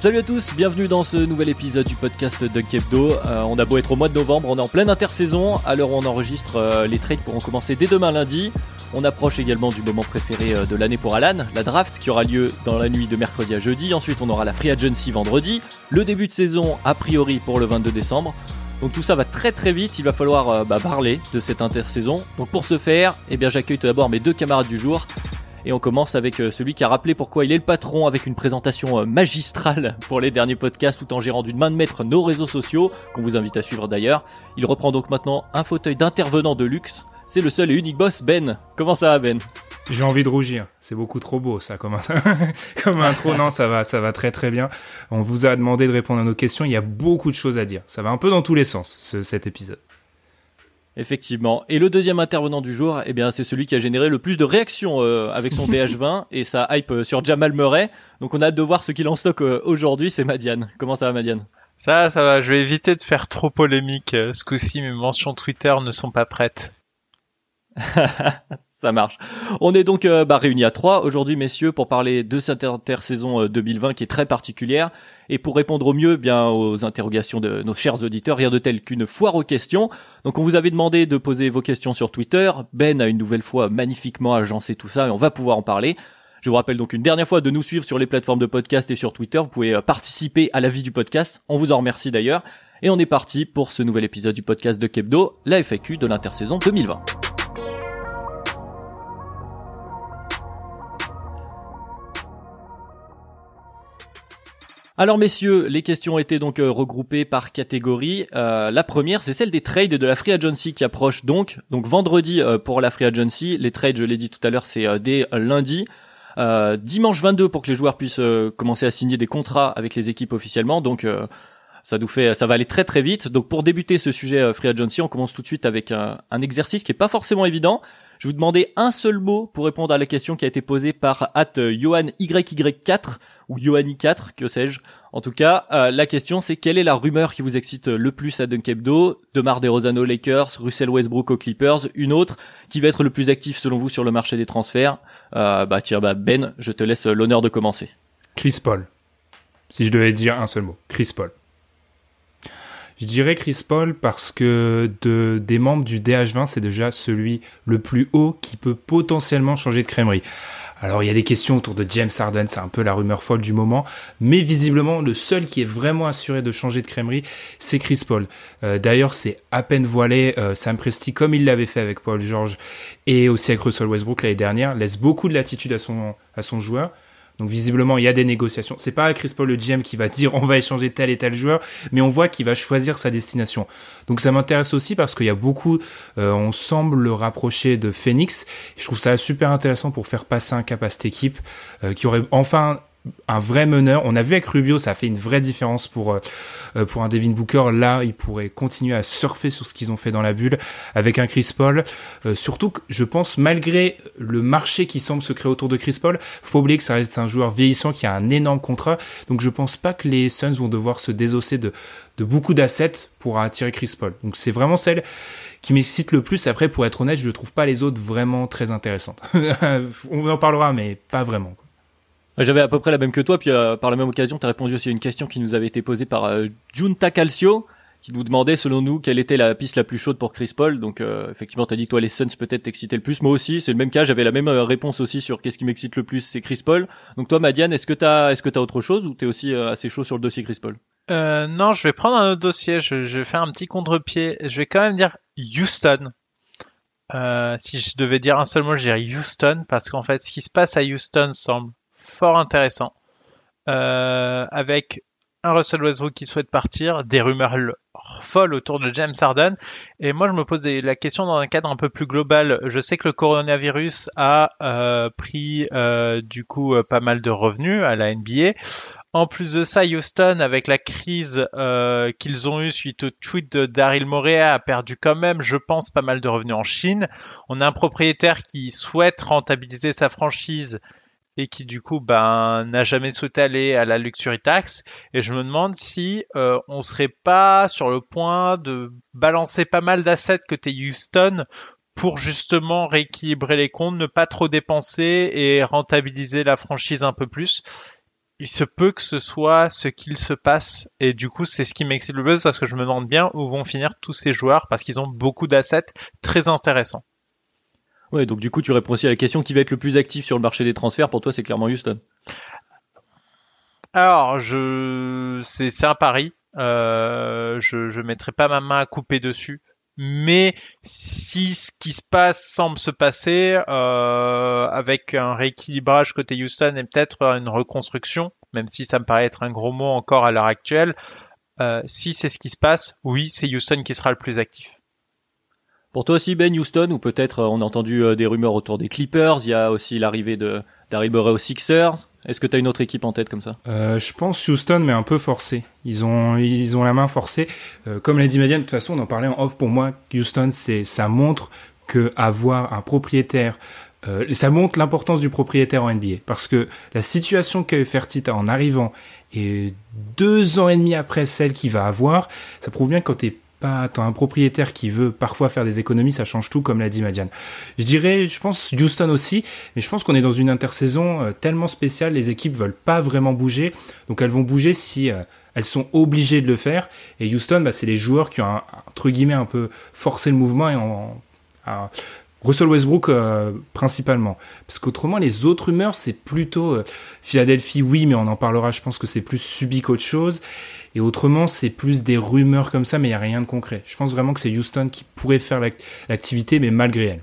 Salut à tous, bienvenue dans ce nouvel épisode du podcast Dunk Hebdo. Euh, on a beau être au mois de novembre, on est en pleine intersaison. À l'heure où on enregistre, euh, les trades pourront commencer dès demain lundi. On approche également du moment préféré euh, de l'année pour Alan, la draft qui aura lieu dans la nuit de mercredi à jeudi. Ensuite, on aura la free agency vendredi, le début de saison a priori pour le 22 décembre. Donc tout ça va très très vite, il va falloir bah, parler de cette intersaison. Donc pour ce faire, eh bien j'accueille tout d'abord mes deux camarades du jour. Et on commence avec euh, celui qui a rappelé pourquoi il est le patron avec une présentation euh, magistrale pour les derniers podcasts tout en gérant d'une main de maître nos réseaux sociaux, qu'on vous invite à suivre d'ailleurs. Il reprend donc maintenant un fauteuil d'intervenant de luxe. C'est le seul et unique boss Ben. Comment ça va Ben? J'ai envie de rougir. C'est beaucoup trop beau, ça, comme, comme intro. Non, ça va, ça va très très bien. On vous a demandé de répondre à nos questions. Il y a beaucoup de choses à dire. Ça va un peu dans tous les sens, ce- cet épisode. Effectivement. Et le deuxième intervenant du jour, eh bien, c'est celui qui a généré le plus de réactions euh, avec son DH20 et sa hype euh, sur Jamal Murray. Donc on a hâte de voir ce qu'il en stocke euh, aujourd'hui. C'est Madiane. Comment ça va, Madiane? Ça, ça va, je vais éviter de faire trop polémique. euh, Ce coup-ci, mes mentions Twitter ne sont pas prêtes. Ça marche. On est donc euh, bah, réunis à trois aujourd'hui, messieurs, pour parler de cette intersaison euh, 2020 qui est très particulière et pour répondre au mieux bien aux interrogations de nos chers auditeurs, rien de tel qu'une foire aux questions. Donc on vous avait demandé de poser vos questions sur Twitter. Ben a une nouvelle fois magnifiquement agencé tout ça et on va pouvoir en parler. Je vous rappelle donc une dernière fois de nous suivre sur les plateformes de podcast et sur Twitter. Vous pouvez euh, participer à la vie du podcast. On vous en remercie d'ailleurs. Et on est parti pour ce nouvel épisode du podcast de Kebdo, la FAQ de l'intersaison 2020. Alors messieurs, les questions étaient donc euh, regroupées par catégorie. Euh, la première, c'est celle des trades de la free agency qui approche donc. Donc vendredi euh, pour la free agency, les trades, je l'ai dit tout à l'heure, c'est euh, dès lundi. Dimanche 22 pour que les joueurs puissent commencer à signer des contrats avec les équipes officiellement. Donc ça nous fait, ça va aller très très vite. Donc pour débuter ce sujet free agency, on commence tout de suite avec un, un exercice qui est pas forcément évident. Je vais vous demander un seul mot pour répondre à la question qui a été posée par at Johan YY4 ou Yohani4, que sais-je. En tout cas, euh, la question c'est quelle est la rumeur qui vous excite le plus à Dunkebdo DeMar DeRozan aux Lakers, Russell Westbrook aux Clippers, une autre qui va être le plus actif selon vous sur le marché des transferts euh, Bah tiens, bah Ben, je te laisse l'honneur de commencer. Chris Paul. Si je devais dire un seul mot. Chris Paul. Je dirais Chris Paul parce que de, des membres du DH20, c'est déjà celui le plus haut qui peut potentiellement changer de crèmerie. Alors il y a des questions autour de James Harden, c'est un peu la rumeur folle du moment, mais visiblement le seul qui est vraiment assuré de changer de crèmerie, c'est Chris Paul. Euh, D'ailleurs c'est à peine voilé, euh, Sam Presti comme il l'avait fait avec Paul George et aussi avec Russell Westbrook l'année dernière, laisse beaucoup de latitude à son, à son joueur. Donc visiblement, il y a des négociations. C'est pas Chris Paul le GM qui va dire on va échanger tel et tel joueur, mais on voit qu'il va choisir sa destination. Donc ça m'intéresse aussi parce qu'il y a beaucoup, euh, on semble le rapprocher de Phoenix. Je trouve ça super intéressant pour faire passer un cap à cette équipe euh, qui aurait enfin un vrai meneur. On a vu avec Rubio, ça a fait une vraie différence pour euh, euh, pour un Devin Booker. Là, il pourrait continuer à surfer sur ce qu'ils ont fait dans la bulle avec un Chris Paul. Euh, surtout que je pense, malgré le marché qui semble se créer autour de Chris Paul, faut oublier que ça reste un joueur vieillissant qui a un énorme contrat. Donc je pense pas que les Suns vont devoir se désosser de de beaucoup d'assets pour attirer Chris Paul. Donc c'est vraiment celle qui m'excite le plus. Après, pour être honnête, je ne trouve pas les autres vraiment très intéressantes. On en parlera, mais pas vraiment. J'avais à peu près la même que toi, puis euh, par la même occasion, tu as répondu aussi à une question qui nous avait été posée par euh, Junta Calcio, qui nous demandait, selon nous, quelle était la piste la plus chaude pour Chris Paul. Donc, euh, effectivement, t'as dit que toi, les Suns peut-être t'excitaient le plus. Moi aussi, c'est le même cas. J'avais la même euh, réponse aussi sur qu'est-ce qui m'excite le plus, c'est Chris Paul. Donc, toi, Madiane, est-ce que t'as, est-ce que t'as autre chose ou t'es aussi euh, assez chaud sur le dossier Chris Paul? Euh, non, je vais prendre un autre dossier. Je, je vais faire un petit contre-pied. Je vais quand même dire Houston. Euh, si je devais dire un seul mot, je dirais Houston, parce qu'en fait, ce qui se passe à Houston semble fort intéressant. Euh, avec un Russell Westbrook qui souhaite partir, des rumeurs folles autour de James Harden. Et moi, je me pose la question dans un cadre un peu plus global. Je sais que le coronavirus a euh, pris euh, du coup pas mal de revenus à la NBA. En plus de ça, Houston, avec la crise qu'ils ont eue suite au tweet de Daryl Morey, a perdu quand même, je pense, pas mal de revenus en Chine. On a un propriétaire qui souhaite rentabiliser sa franchise et qui du coup ben n'a jamais souhaité aller à la luxury tax et je me demande si euh, on serait pas sur le point de balancer pas mal d'assets côté Houston pour justement rééquilibrer les comptes, ne pas trop dépenser et rentabiliser la franchise un peu plus. Il se peut que ce soit ce qu'il se passe et du coup c'est ce qui m'excite le plus parce que je me demande bien où vont finir tous ces joueurs parce qu'ils ont beaucoup d'assets très intéressants. Ouais, donc du coup, tu réponds aussi à la question qui va être le plus actif sur le marché des transferts. Pour toi, c'est clairement Houston. Alors, je, c'est, c'est un pari. Euh, je, je mettrai pas ma main à couper dessus. Mais si ce qui se passe semble se passer euh, avec un rééquilibrage côté Houston et peut-être une reconstruction, même si ça me paraît être un gros mot encore à l'heure actuelle, euh, si c'est ce qui se passe, oui, c'est Houston qui sera le plus actif. Pour toi aussi, Ben Houston, ou peut-être euh, on a entendu euh, des rumeurs autour des Clippers, il y a aussi l'arrivée de Daryl Morey aux Sixers. Est-ce que tu as une autre équipe en tête comme ça? Euh, Je pense Houston, mais un peu forcé. Ils ont ils ont la main forcée. Comme l'a dit Madiane, de toute façon, on en parlait en off. Pour moi, Houston, c'est ça montre que avoir un propriétaire ça montre l'importance du propriétaire en NBA parce que la situation qu'a eu Fertita en arrivant et deux ans et demi après celle qu'il va avoir, ça prouve bien que quand t'es pas un propriétaire qui veut parfois faire des économies, ça change tout, comme l'a dit Madiane. Je dirais, je pense Houston aussi, mais je pense qu'on est dans une intersaison euh, tellement spéciale, les équipes veulent pas vraiment bouger, donc elles vont bouger si euh, elles sont obligées de le faire. Et Houston, bah, c'est les joueurs qui ont entre guillemets un peu forcé le mouvement et en, Russell Westbrook euh, principalement. Parce qu'autrement, les autres rumeurs, c'est plutôt Philadelphie, oui, mais on en parlera, je pense que c'est plus subi qu'autre chose. Et autrement, c'est plus des rumeurs comme ça, mais il n'y a rien de concret. Je pense vraiment que c'est Houston qui pourrait faire l'activité, mais malgré elle.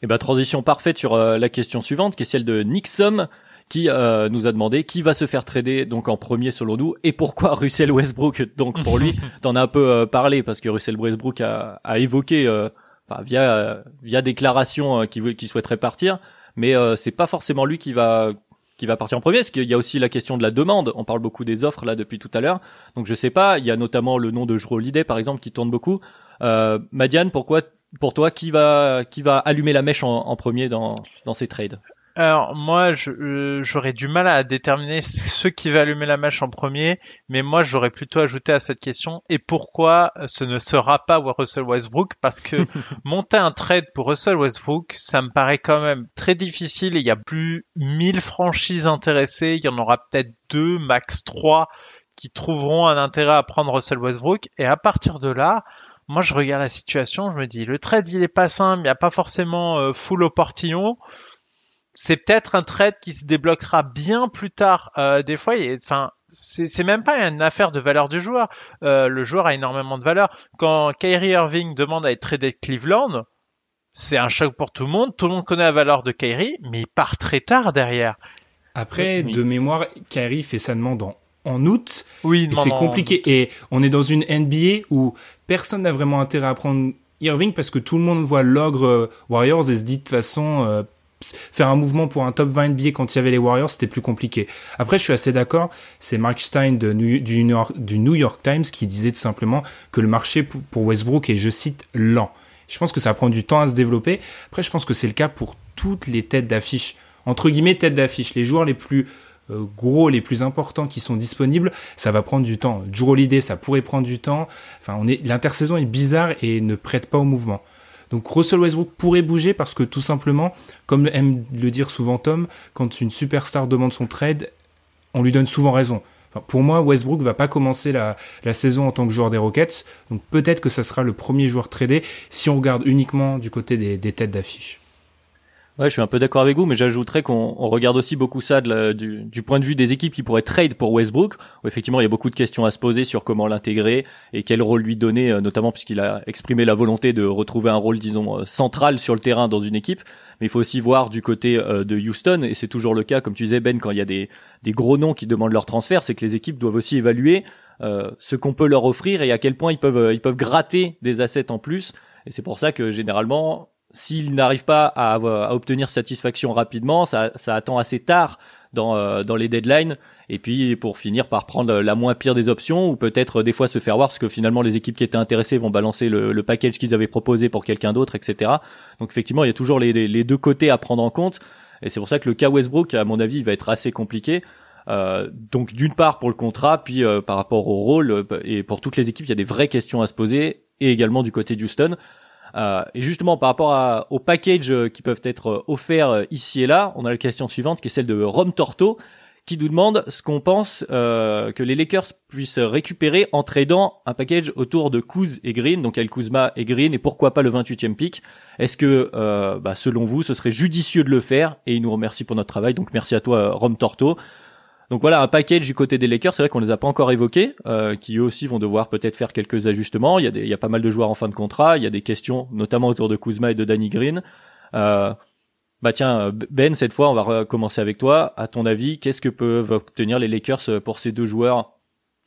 Et eh ben, transition parfaite sur euh, la question suivante, qui est celle de Nixom, qui euh, nous a demandé qui va se faire trader donc en premier selon nous et pourquoi Russell Westbrook. Donc pour lui, t'en as un peu euh, parlé parce que Russell Westbrook a, a évoqué enfin, via via déclaration qu'il qui souhaiterait partir, mais c'est pas forcément lui qui va qui va partir en premier Parce qu'il y a aussi la question de la demande. On parle beaucoup des offres là depuis tout à l'heure. Donc je sais pas. Il y a notamment le nom de Jero par exemple qui tourne beaucoup. Euh, Madiane, pourquoi pour toi qui va qui va allumer la mèche en, premier dans ces trades? Alors moi, euh, j'aurais du mal à déterminer ce qui va allumer la mèche en premier, mais moi j'aurais plutôt ajouté à cette question et pourquoi ce ne sera pas Russell Westbrook? Parce que monter un trade pour Russell Westbrook, ça me paraît quand même très difficile. Il y a plus 1000 franchises intéressées, il y en aura peut-être deux, max trois, qui trouveront un intérêt à prendre Russell Westbrook et à partir de là, moi je regarde la situation, je me dis le trade il est pas simple, il n'y a pas forcément euh, full au portillon c'est peut-être un trade qui se débloquera bien plus tard. Euh, des fois, enfin, c'est même pas une affaire de valeur du joueur. Euh, le joueur a énormément de valeur. Quand Kyrie Irving demande à être tradé de Cleveland, c'est un choc pour tout le monde. Tout le monde connaît la valeur de Kyrie, mais il part très tard derrière. Après, de mémoire, Kyrie fait sa demande en, août. Oui, c'est compliqué. Et on est dans une NBA où personne n'a vraiment intérêt à prendre Irving parce que tout le monde voit l'ogre euh, Warriors et se dit de toute façon faire un mouvement pour un top 20 NBA quand il y avait les Warriors, c'était plus compliqué. Après, je suis assez d'accord. C'est Mark Stein du, New York, Times qui disait tout simplement que le marché pour Westbrook est, je cite, lent. Je pense que ça prend du temps à se développer. Après, je pense que c'est le cas pour toutes les têtes d'affiche. Entre guillemets, têtes d'affiche. Les joueurs les plus euh, gros, les plus importants qui sont disponibles, ça va prendre du temps. Drew Holiday, ça pourrait prendre du temps. Enfin, on est, l'intersaison est bizarre et ne prête pas au mouvement. Donc Russell Westbrook pourrait bouger parce que tout simplement, comme aime le dire souvent Tom, quand une superstar demande son trade, on lui donne souvent raison. pour moi, Westbrook va pas commencer la, saison en tant que joueur des Rockets, donc peut-être que ça sera le premier joueur tradé si on regarde uniquement du côté des, têtes d'affiche. Ouais, je suis un peu d'accord avec vous, mais j'ajouterais qu'on regarde aussi beaucoup ça du, point de vue des équipes qui pourraient trade pour Westbrook. Effectivement, il y a beaucoup de questions à se poser sur comment l'intégrer et quel rôle lui donner, euh, notamment puisqu'il a exprimé la volonté de retrouver un rôle, disons, euh, central sur le terrain dans une équipe. Mais il faut aussi voir du côté euh, de Houston, et c'est toujours le cas, comme tu disais Ben, quand il y a des, des gros noms qui demandent leur transfert, c'est que les équipes doivent aussi évaluer ce qu'on peut leur offrir et à quel point ils peuvent ils peuvent gratter des assets en plus. Et c'est pour ça que généralement s'il n'arrive pas à, à, obtenir satisfaction rapidement, ça, ça attend assez tard dans, euh, dans les deadlines. Et puis pour finir par prendre la moins pire des options, ou peut-être des fois se faire voir, parce que finalement les équipes qui étaient intéressées vont balancer le, le package qu'ils avaient proposé pour quelqu'un d'autre, etc. Donc effectivement, il y a toujours les, les, deux côtés à prendre en compte. Et c'est pour ça que le cas Westbrook, à mon avis, va être assez compliqué. Euh, donc d'une part pour le contrat, puis euh, par rapport au rôle, et pour toutes les équipes, il y a des vraies questions à se poser, et également du côté d'Houston. Euh, et justement, par rapport aux packages euh, qui peuvent être euh, offerts ici et là, on a la question suivante qui est celle de Rom Torto, qui nous demande ce qu'on pense que les Lakers puissent récupérer en tradant un package autour de Kuz et Green, donc El Kuzma et Green, et pourquoi pas le 28e pick. Est-ce que, bah, selon vous, ce serait judicieux de le faire? Et il nous remercie pour notre travail, donc merci à toi, Rom Torto. Donc voilà, un package du côté des Lakers, c'est vrai qu'on les a pas encore évoqués, euh, qui eux aussi vont devoir peut-être faire quelques ajustements. Il y, a des, il y a pas mal de joueurs en fin de contrat, il y a des questions, notamment autour de Kuzma et de Danny Green. Euh, bah tiens, Ben, cette fois, on va commencer avec toi. À ton avis, qu'est-ce que peuvent obtenir les Lakers pour ces deux joueurs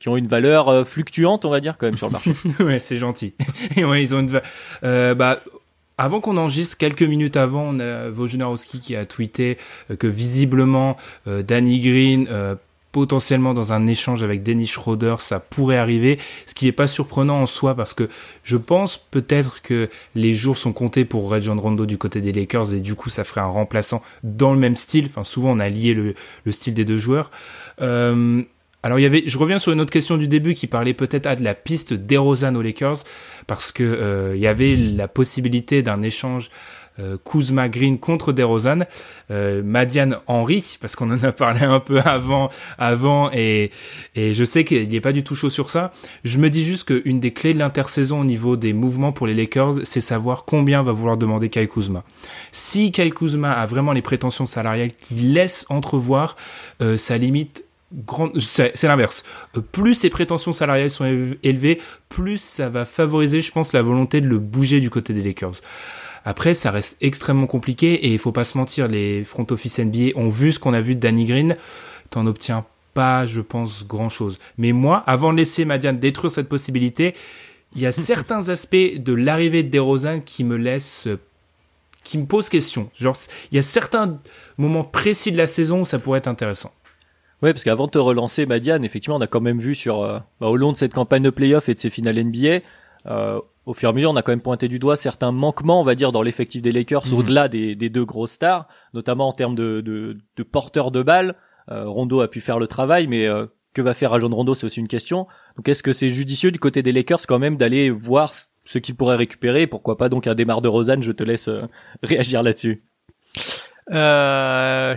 qui ont une valeur euh, fluctuante, on va dire, quand même sur le marché? Ouais, c'est gentil. ouais, ils ont une euh, bah avant qu'on enregistre, quelques minutes avant, on a Wojnarowski qui a tweeté euh, que visiblement euh, Danny Green euh, potentiellement dans un échange avec Dennis Schroeder, ça pourrait arriver, ce qui n'est pas surprenant en soi parce que je pense peut-être que les jours sont comptés pour Rajon Rondo du côté des Lakers et du coup ça ferait un remplaçant dans le même style. Enfin souvent on a lié le, le style des deux joueurs. Alors il y avait, je reviens sur une autre question du début qui parlait peut-être à de la piste d'Erozan aux Lakers parce que euh, il y avait la possibilité d'un échange euh, Kuzma Green contre DeRozan, euh, Madiane Henry parce qu'on en a parlé un peu avant, avant et et je sais qu'il n'est pas du tout chaud sur ça. Je me dis juste qu'une des clés de l'intersaison au niveau des mouvements pour les Lakers, c'est savoir combien va vouloir demander Kai Kuzma. Si Kai Kuzma a vraiment les prétentions salariales qui laissent entrevoir euh, sa limite c'est l'inverse. Plus ses prétentions salariales sont élevées, plus ça va favoriser, je pense, la volonté de le bouger du côté des Lakers. Après, ça reste extrêmement compliqué et il faut pas se mentir, les front office NBA ont vu ce qu'on a vu de Danny Green. T'en obtiens pas, je pense, grand chose. Mais moi, avant de laisser Madiane détruire cette possibilité, il y a certains aspects de l'arrivée de DeRozan qui me laissent qui me posent question. Genre, il y a certains moments précis de la saison où ça pourrait être intéressant. Ouais, parce qu'avant de te relancer, Madiane, effectivement, on a quand même vu sur euh, bah, au long de cette campagne de playoff et de ces finales NBA, euh, au fur et à mesure, on a quand même pointé du doigt certains manquements, on va dire, dans l'effectif des Lakers, mhm. au-delà des, des, deux grosses stars, notamment en termes de, de, de porteurs de balles. Euh, Rondo a pu faire le travail, mais euh, que va faire Rajon Rondo, c'est aussi une question. Donc, est-ce que c'est judicieux du côté des Lakers quand même d'aller voir ce qu'ils pourraient récupérer? Pourquoi pas donc un démarre de Rosanne Je te laisse réagir là-dessus. Euh,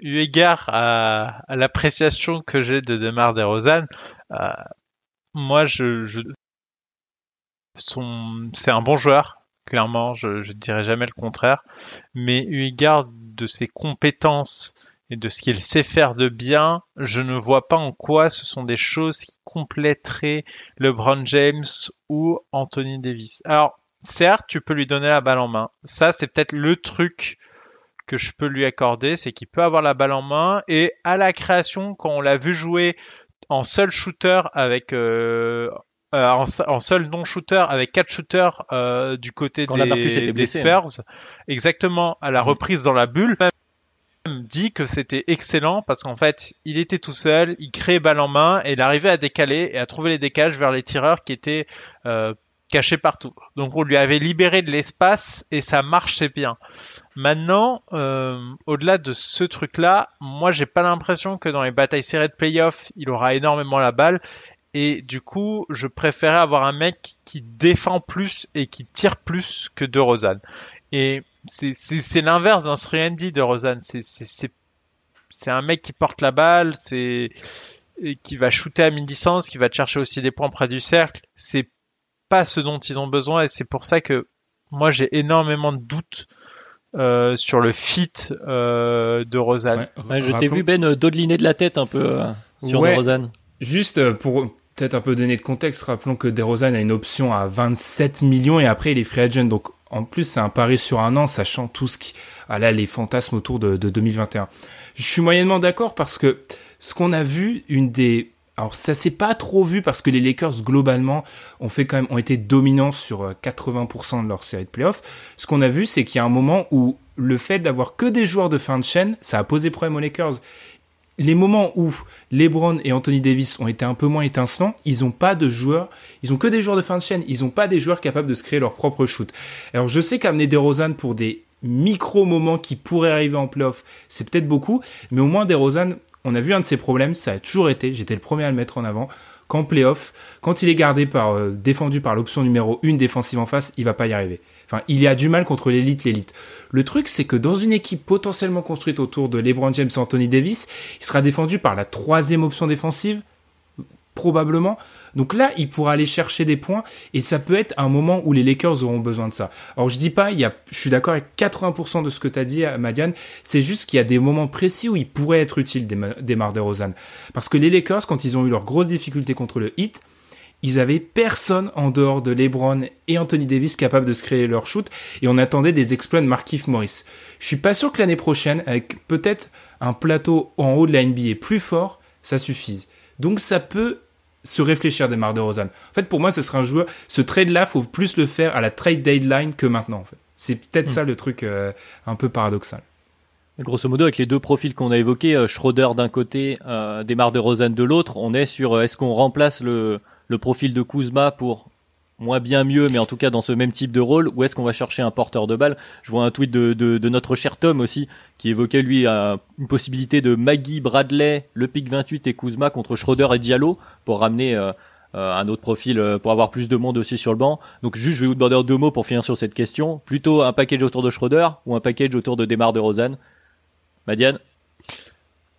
eu égard à, l'appréciation que j'ai de Demar DeRozan, euh, moi je, je c'est un bon joueur, clairement, je ne dirais jamais le contraire, mais eu égard de ses compétences et de ce qu'il sait faire de bien, je ne vois pas en quoi ce sont des choses qui compléteraient LeBron James ou Anthony Davis. Alors, certes, tu peux lui donner la balle en main. Ça, c'est peut-être le truc que je peux lui accorder, c'est qu'il peut avoir la balle en main et à la création, quand on l'a vu jouer en seul shooter avec euh, euh en, seul non shooter avec quatre shooters euh, du côté des, des, Spurs, exactement à la mhm. reprise dans la bulle. Dit que c'était excellent parce qu'en fait il était tout seul, il créait balle en main et il arrivait à décaler et à trouver les décalages vers les tireurs qui étaient euh, cachés partout. Donc on lui avait libéré de l'espace et ça marchait bien. Maintenant, euh, au-delà de ce truc-là, moi j'ai pas l'impression que dans les batailles serrées de playoff, il aura énormément la balle. Et du coup, je préférais avoir un mec qui défend plus et qui tire plus que de Rosanne. Et c'est l'inverse d'un Sriandi de Rosanne. C'est un mec qui porte la balle, qui va shooter à mi-distance, qui va chercher aussi des points près du cercle. C'est pas ce dont ils ont besoin et c'est pour ça que moi j'ai énormément de doutes euh, sur le fit euh, de Rosanne. je t'ai vu Ben dodeliner de la tête un peu sur ouais, Rosanne. Juste pour peut-être un peu donner de contexte, rappelons que DeRozan a une option à 27 millions et après il est free agent. Donc en plus c'est un pari sur un an, sachant tout ce qui, ah là les fantasmes autour de, de 2021. Je suis moyennement d'accord parce que ce qu'on a vu, une des alors ça s'est pas trop vu parce que les Lakers globalement ont fait quand même ont été dominants sur 80% de leur série de playoffs. Ce qu'on a vu c'est qu'il y a un moment où le fait d'avoir que des joueurs de fin de chaîne, ça a posé problème aux Lakers. Les moments où LeBron et Anthony Davis ont été un peu moins étincelants, ils ont pas de joueurs, ils ont que des joueurs de fin de chaîne, ils ont pas des joueurs capables de se créer leur propre shoot. Alors je sais qu'amener des Rosanne pour des micro moments qui pourraient arriver en playoff, c'est peut-être beaucoup, mais au moins des Rosanne on a vu un de ses problèmes, ça a toujours été, j'étais le premier à le mettre en avant, qu'en playoff, quand il est gardé par, euh, défendu par l'option numéro 1 défensive en face, il va pas y arriver. Enfin, il y a du mal contre l'élite, l'élite. Le truc, c'est que dans une équipe potentiellement construite autour de LeBron James et Anthony Davis, il sera défendu par la troisième option défensive, probablement. Donc là, il pourra aller chercher des points et ça peut être un moment où les Lakers auront besoin de ça. Alors je dis pas, je suis d'accord avec 80% de ce que tu as dit, Madiane. C'est juste qu'il y a des moments précis où il pourrait être utile des, des Mar Rosanne. Parce que les Lakers, quand ils ont eu leurs grosses difficultés contre le Heat, ils avaient personne en dehors de LeBron et Anthony Davis capable de se créer leur shoot et on attendait des exploits de Markif Morris. Je suis pas sûr que l'année prochaine, avec peut-être un plateau en haut de la NBA plus fort, ça suffise. Donc ça peut se réfléchir des de Rosanne. En fait, pour moi, ce serait un joueur. Ce trade-là, faut plus le faire à la trade deadline que maintenant. En fait, c'est peut-être hmm. ça le truc euh, un peu paradoxal. Grosso modo, avec les deux profils qu'on a évoqués, euh, Schroeder d'un côté, euh, Desmar de Rosanne de l'autre, on est sur euh, est-ce qu'on remplace le, le profil de Kuzma pour moins bien mieux, mais en tout cas dans ce même type de rôle, ou est-ce qu'on va chercher un porteur de balle? Je vois un tweet de, notre cher Tom aussi, qui évoquait lui euh, une possibilité de Maggie, Bradley, le pic 28 et Kuzma contre Schroeder et Diallo pour ramener euh, euh, un autre profil pour avoir plus de monde aussi sur le banc. Donc juste, je vais vous demander deux mots pour finir sur cette question. Plutôt un package autour de Schroeder ou un package autour de Demar de Rosanne Madiane?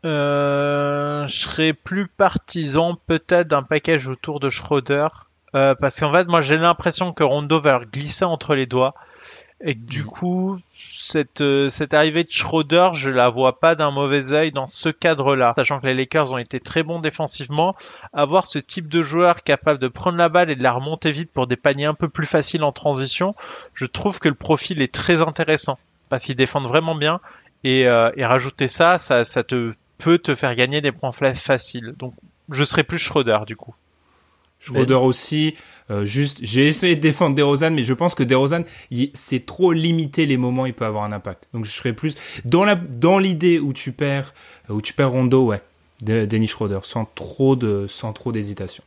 Euh, je serais plus partisan peut-être d'un package autour de Schroeder euh, parce qu'en fait, moi, j'ai l'impression que Rondo va glisser entre les doigts et que du mm. coup, cette euh, cette arrivée de Schroeder, je la vois pas d'un mauvais œil dans ce cadre-là, sachant que les Lakers ont été très bons défensivement. Avoir ce type de joueur capable de prendre la balle et de la remonter vite pour des paniers un peu plus faciles en transition, je trouve que le profil est très intéressant parce qu'ils défendent vraiment bien et, euh, et rajouter ça, ça, ça te peut te faire gagner des points faciles. Donc, je serais plus Schroeder du coup. Schroeder aussi. Euh, juste, j'ai essayé de défendre DeRozan, mais je pense que DeRozan, c'est trop limité les moments il peut avoir un impact. Donc je serais plus dans la dans l'idée où tu perds où tu perds Rondo, ouais, Dennis Schroeder, sans trop de sans trop d'hésitation.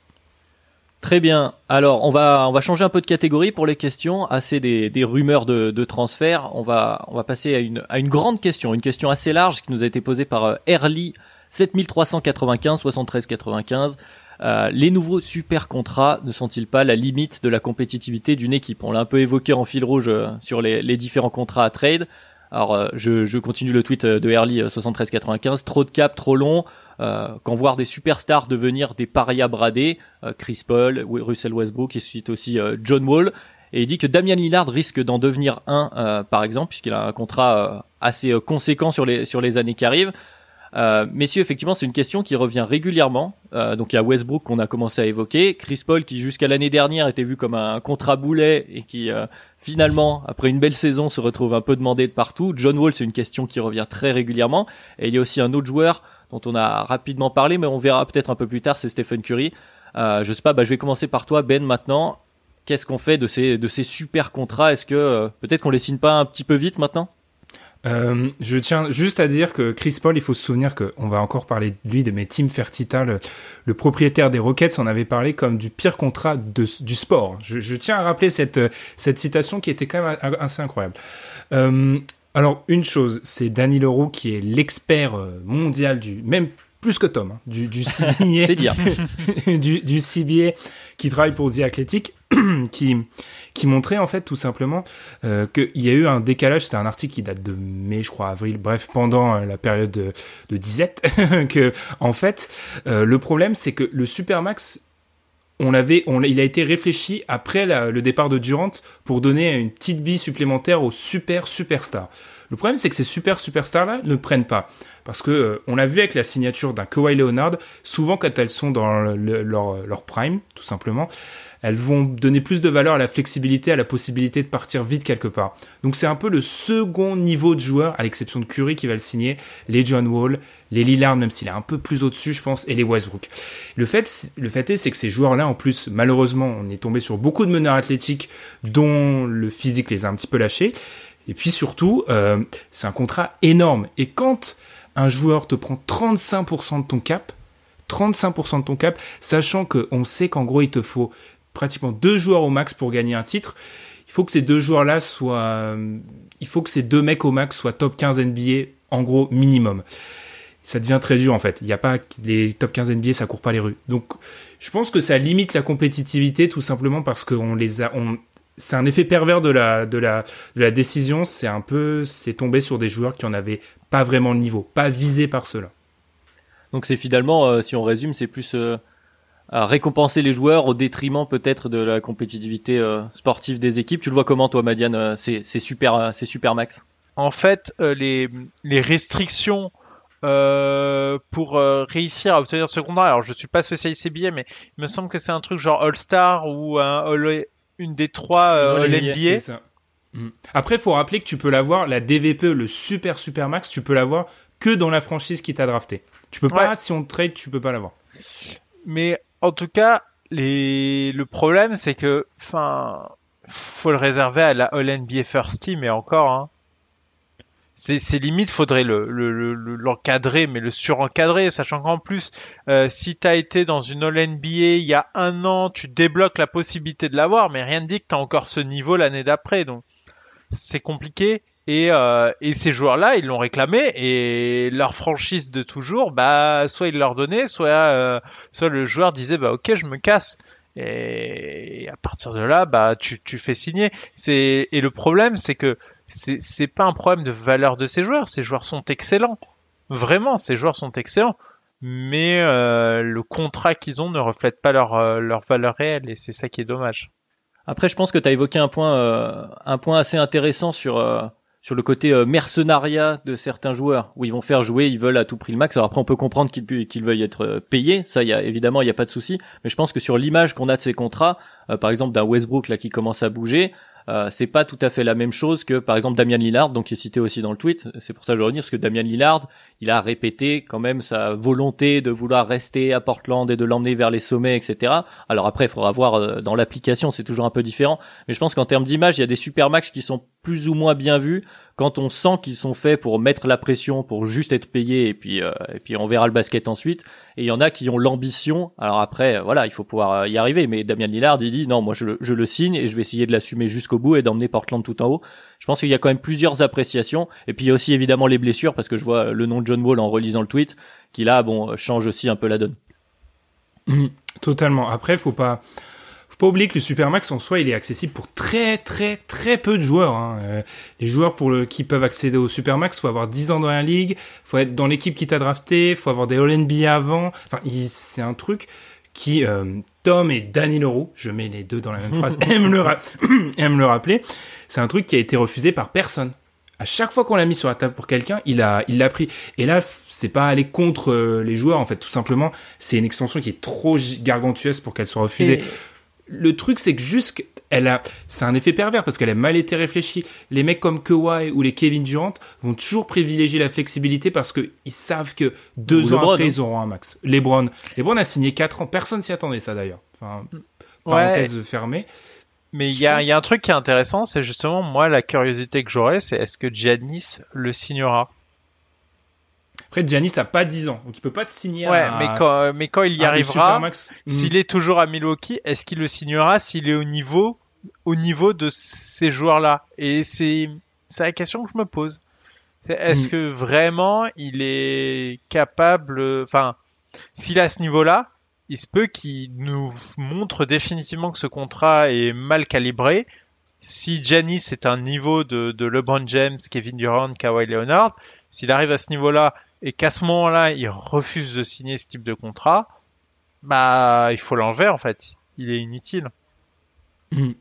Très bien. Alors on va on va changer un peu de catégorie pour les questions. Assez des, des rumeurs de, de transfert. On va on va passer à une à une grande question, une question assez large qui nous a été posée par euh, Early 7395 7395. Euh, les nouveaux super contrats ne sont-ils pas la limite de la compétitivité d'une équipe? On l'a un peu évoqué en fil rouge euh, sur les, différents contrats à trade. Alors euh, je, continue le tweet de Early 7395. Trop de cap, trop long. quand voir des superstars devenir des parias bradés, Chris Paul, Russell Westbrook et suite aussi John Wall, et il dit que Damian Lillard risque d'en devenir un, par exemple, puisqu'il a un contrat assez conséquent sur les sur les années qui arrivent. Euh, messieurs, effectivement, c'est une question qui revient régulièrement. Euh, donc il y a Westbrook qu'on a commencé à évoquer, Chris Paul qui jusqu'à l'année dernière était vu comme un contrat boulet et qui euh, finalement, après une belle saison, se retrouve un peu demandé de partout. John Wall, c'est une question qui revient très régulièrement. Et il y a aussi un autre joueur dont on a rapidement parlé, mais on verra peut-être un peu plus tard, c'est Stephen Curry. Euh, je sais pas, bah, je vais commencer par toi, Ben, maintenant. Qu'est-ce qu'on fait de ces de ces super contrats? Est-ce que euh, peut-être qu'on les signe pas un petit peu vite maintenant? Euh, je tiens juste à dire que Chris Paul, il faut se souvenir qu'on va encore parler de lui, de mes Tim Fertitta, le, propriétaire des Rockets, en avait parlé comme du pire contrat du sport. Je, tiens à rappeler cette, cette citation qui était quand même assez incroyable. Euh, alors, une chose, c'est Danny Leroux qui est l'expert euh, mondial du, même plus que Tom, hein, du, du CBA. c'est dire. du, du CBA qui travaille pour The Athletic, qui, qui montrait en fait tout simplement euh, qu'il y a eu un décalage. C'était un article qui date de mai, je crois, avril, bref, pendant euh, la période de, de disette, que en fait, euh, le problème c'est que le Supermax on l'avait, on, il a été réfléchi après le départ de Durant pour donner une petite bille supplémentaire au super superstar. Le problème, c'est que ces super superstars-là ne prennent pas. Parce que euh, on l'a vu avec la signature d'un Kawhi Leonard, souvent quand elles sont dans leur, prime, tout simplement, elles vont donner plus de valeur à la flexibilité, à la possibilité de partir vite quelque part. Donc c'est un peu le second niveau de joueur, à l'exception de Curry qui va le signer, les John Wall, les Lillard, même s'il est un peu plus au-dessus, je pense, et les Westbrook. Le fait, le fait est, c'est que ces joueurs-là, en plus, malheureusement, on est tombé sur beaucoup de meneurs athlétiques dont le physique les a un petit peu lâchés. Et puis surtout, euh, c'est un contrat énorme. Et quand un joueur te prend 35% de ton cap, 35% de ton cap, sachant qu'on sait qu'en gros il te faut pratiquement deux joueurs au max pour gagner un titre. Il faut que ces deux joueurs-là soient, il faut que ces deux mecs au max soient top 15 NBA, en gros, minimum. Ça devient très dur, en fait. Il n'y a pas, les top 15 NBA, ça court pas les rues. Donc, je pense que ça limite la compétitivité, tout simplement parce qu'on les a, c'est un effet pervers de la décision. C'est un peu, c'est tombé sur des joueurs qui en avaient pas vraiment le niveau, pas visés par cela. Donc c'est finalement, euh, si on résume, c'est plus euh, à récompenser les joueurs au détriment peut-être de la compétitivité euh, sportive des équipes. Tu le vois comment toi, Madiane euh, C'est super, euh, c'est super max? En fait, les les restrictions pour réussir à obtenir ce contrat. Alors, je suis pas spécialiste billets, mais il me semble que c'est un truc genre All Star ou un une des trois All NBA. Mm. Après, faut rappeler que tu peux l'avoir, la DVP, le super super max, tu peux l'avoir que dans la franchise qui t'a drafté. Tu peux pas, si on trade, tu peux pas l'avoir. Mais en tout cas, les... le problème, c'est que, enfin, faut le réserver à la All NBA First Team et encore, hein. C'est limite, faudrait le l'encadrer, le, mais le surencadrer, sachant qu'en plus, euh, si t'as été dans une All NBA il y a un an, tu débloques la possibilité de l'avoir, mais rien ne dit que t'as encore ce niveau l'année d'après, donc c'est compliqué. Et, euh, et ces joueurs-là, ils l'ont réclamé et leur franchise de toujours, bah soit ils leur donnaient, soit euh, soit le joueur disait bah ok je me casse. Et à partir de là, bah tu, tu fais signer. C'est et le problème c'est que c'est pas un problème de valeur de ces joueurs. Ces joueurs sont excellents, vraiment ces joueurs sont excellents. Mais euh, le contrat qu'ils ont ne reflète pas leur euh, leur valeur réelle et c'est ça qui est dommage. Après, je pense que tu as évoqué un point euh, un point assez intéressant sur sur le côté euh, mercenariat de certains joueurs où ils vont faire jouer, ils veulent à tout prix le max. Alors après on peut comprendre qu'ils veuillent être euh, payés, ça y a évidemment il y a pas de souci, mais je pense que sur l'image qu'on a de ces contrats, euh, par exemple d'un Westbrook là qui commence à bouger, euh, c'est pas tout à fait la même chose que par exemple Damian Lillard, donc qui est cité aussi dans le tweet. C'est pour ça que je veux revenir, parce que Damian Lillard, il a répété quand même sa volonté de vouloir rester à Portland et de l'emmener vers les sommets, etc. Alors après, il faudra voir euh, dans l'application, c'est toujours un peu différent. Mais je pense qu'en termes d'image, il y a des supermax qui sont plus ou moins bien vus quand on sent qu'ils sont faits pour mettre la pression, pour juste être payés et puis euh, et puis on verra le basket ensuite. Et il y en a qui ont l'ambition. Alors après, voilà, il faut pouvoir y arriver. Mais Damian Lillard, il dit non, moi je le, je le signe et je vais essayer de l'assumer jusqu'au bout et d'emmener Portland tout en haut. Je pense qu'il y a quand même plusieurs appréciations. Et puis il y a aussi évidemment les blessures parce que je vois le nom de John Wall en relisant le tweet qui là, bon, change aussi un peu la donne. Totalement. Après, faut pas faut pas oublier que le Supermax en soi, il est accessible pour très très très peu de joueurs. Hein. Euh, les joueurs pour le, qui peuvent accéder au Supermax, faut avoir 10 ans dans la ligue, faut être dans l'équipe qui t'a drafté, faut avoir des All NBA avant. Enfin, c'est un truc qui euh, Tom et Danny Leroux, je mets les deux dans la même phrase, aiment le, aiment le rappeler. C'est un truc qui a été refusé par personne. À chaque fois qu'on l'a mis sur la table pour quelqu'un, il a, il l'a pris. Et là, c'est pas aller contre euh, les joueurs, en fait, tout simplement. C'est une extension qui est trop gargantueuse pour qu'elle soit refusée. Le truc, c'est que juste, elle a, c'est un effet pervers parce qu'elle a mal été réfléchie. Les mecs comme Kawhi ou les Kevin Durant vont toujours privilégier la flexibilité parce que ils savent que deux ans après, hein. ils auront un max. LeBron, LeBron a signé quatre ans. Personne s'y attendait, ça d'ailleurs. Enfin, parenthèse fermée. Mais il y a, y a, un truc qui est intéressant, c'est justement, moi, la curiosité que j'aurais, c'est est-ce que Giannis le signera? Après, Giannis a pas 10 ans, donc il peut pas te signer ouais, mais quand, mais quand il y arrivera, s'il hmm. est toujours à Milwaukee, est-ce qu'il le signera s'il est au niveau, au niveau de ces joueurs-là? Et c'est, c'est la question que je me pose. Est-ce hmm. que vraiment il est capable, enfin, s'il est à ce niveau-là, il se peut qu'il nous montre définitivement que ce contrat est mal calibré. Si Giannis est un niveau de, de LeBron James, Kevin Durant, Kawhi Leonard, s'il arrive à ce niveau-là et qu'à ce moment-là il refuse de signer ce type de contrat, bah il faut l'enlever en fait. Il est inutile. Hmm.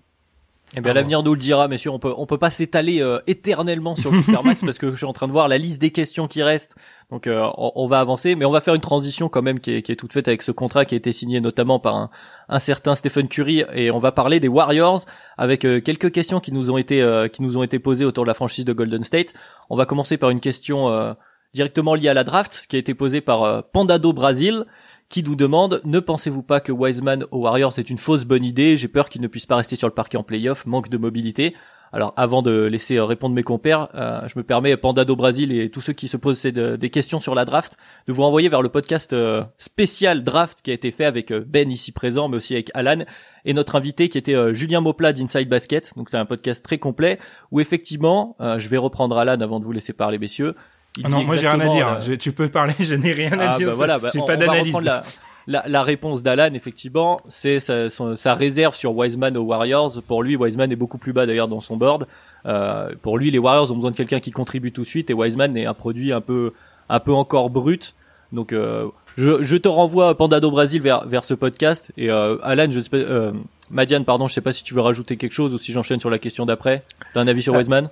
Eh bien, Ah, l'avenir nous le dira, messieurs. On peut, on peut pas s'étaler euh, éternellement sur le Supermax parce que je suis en train de voir la liste des questions qui restent. Donc, euh, on, on va avancer, mais on va faire une transition quand même qui est, qui est toute faite avec ce contrat qui a été signé notamment par un, un certain Stephen Curry et on va parler des Warriors avec euh, quelques questions qui nous ont été, euh, qui nous ont été posées autour de la franchise de Golden State. On va commencer par une question euh, directement liée à la draft, ce qui a été posée par euh, Pandado Brasil qui nous demande ne pensez-vous pas que Wiseman aux Warriors c'est une fausse bonne idée? J'ai peur qu'il ne puisse pas rester sur le parquet en playoff, manque de mobilité. Alors avant de laisser euh, répondre mes compères, euh, je me permets Pandado Brasil et tous ceux qui se posent des questions sur la draft de vous renvoyer vers le podcast spécial draft qui a été fait avec Ben ici présent, mais aussi avec Alan et notre invité qui était Julien Moplat d'Inside Basket. Donc c'est un podcast très complet où effectivement, je vais reprendre Alan avant de vous laisser parler, messieurs. Il Ah non, moi j'ai rien à dire. euh, Je- tu peux parler, je n'ai rien à ah, dire. bah voilà, bah, j'ai on, pas d'analyse. la, la, la réponse d'Alan, effectivement, c'est sa, réserve sur Wiseman aux Warriors. Pour lui, Wiseman est beaucoup plus bas d'ailleurs dans son board. Euh, pour lui, les Warriors ont besoin de quelqu'un qui contribue tout de suite et Wiseman est un produit un peu, un peu encore brut. Donc, euh, je, je te renvoie Pandado Brasil vers, vers ce podcast et euh, Alan, je euh, Madiane, pardon, je sais pas si tu veux rajouter quelque chose ou si j'enchaîne sur la question d'après. T'as un avis sur Euh, Wiseman?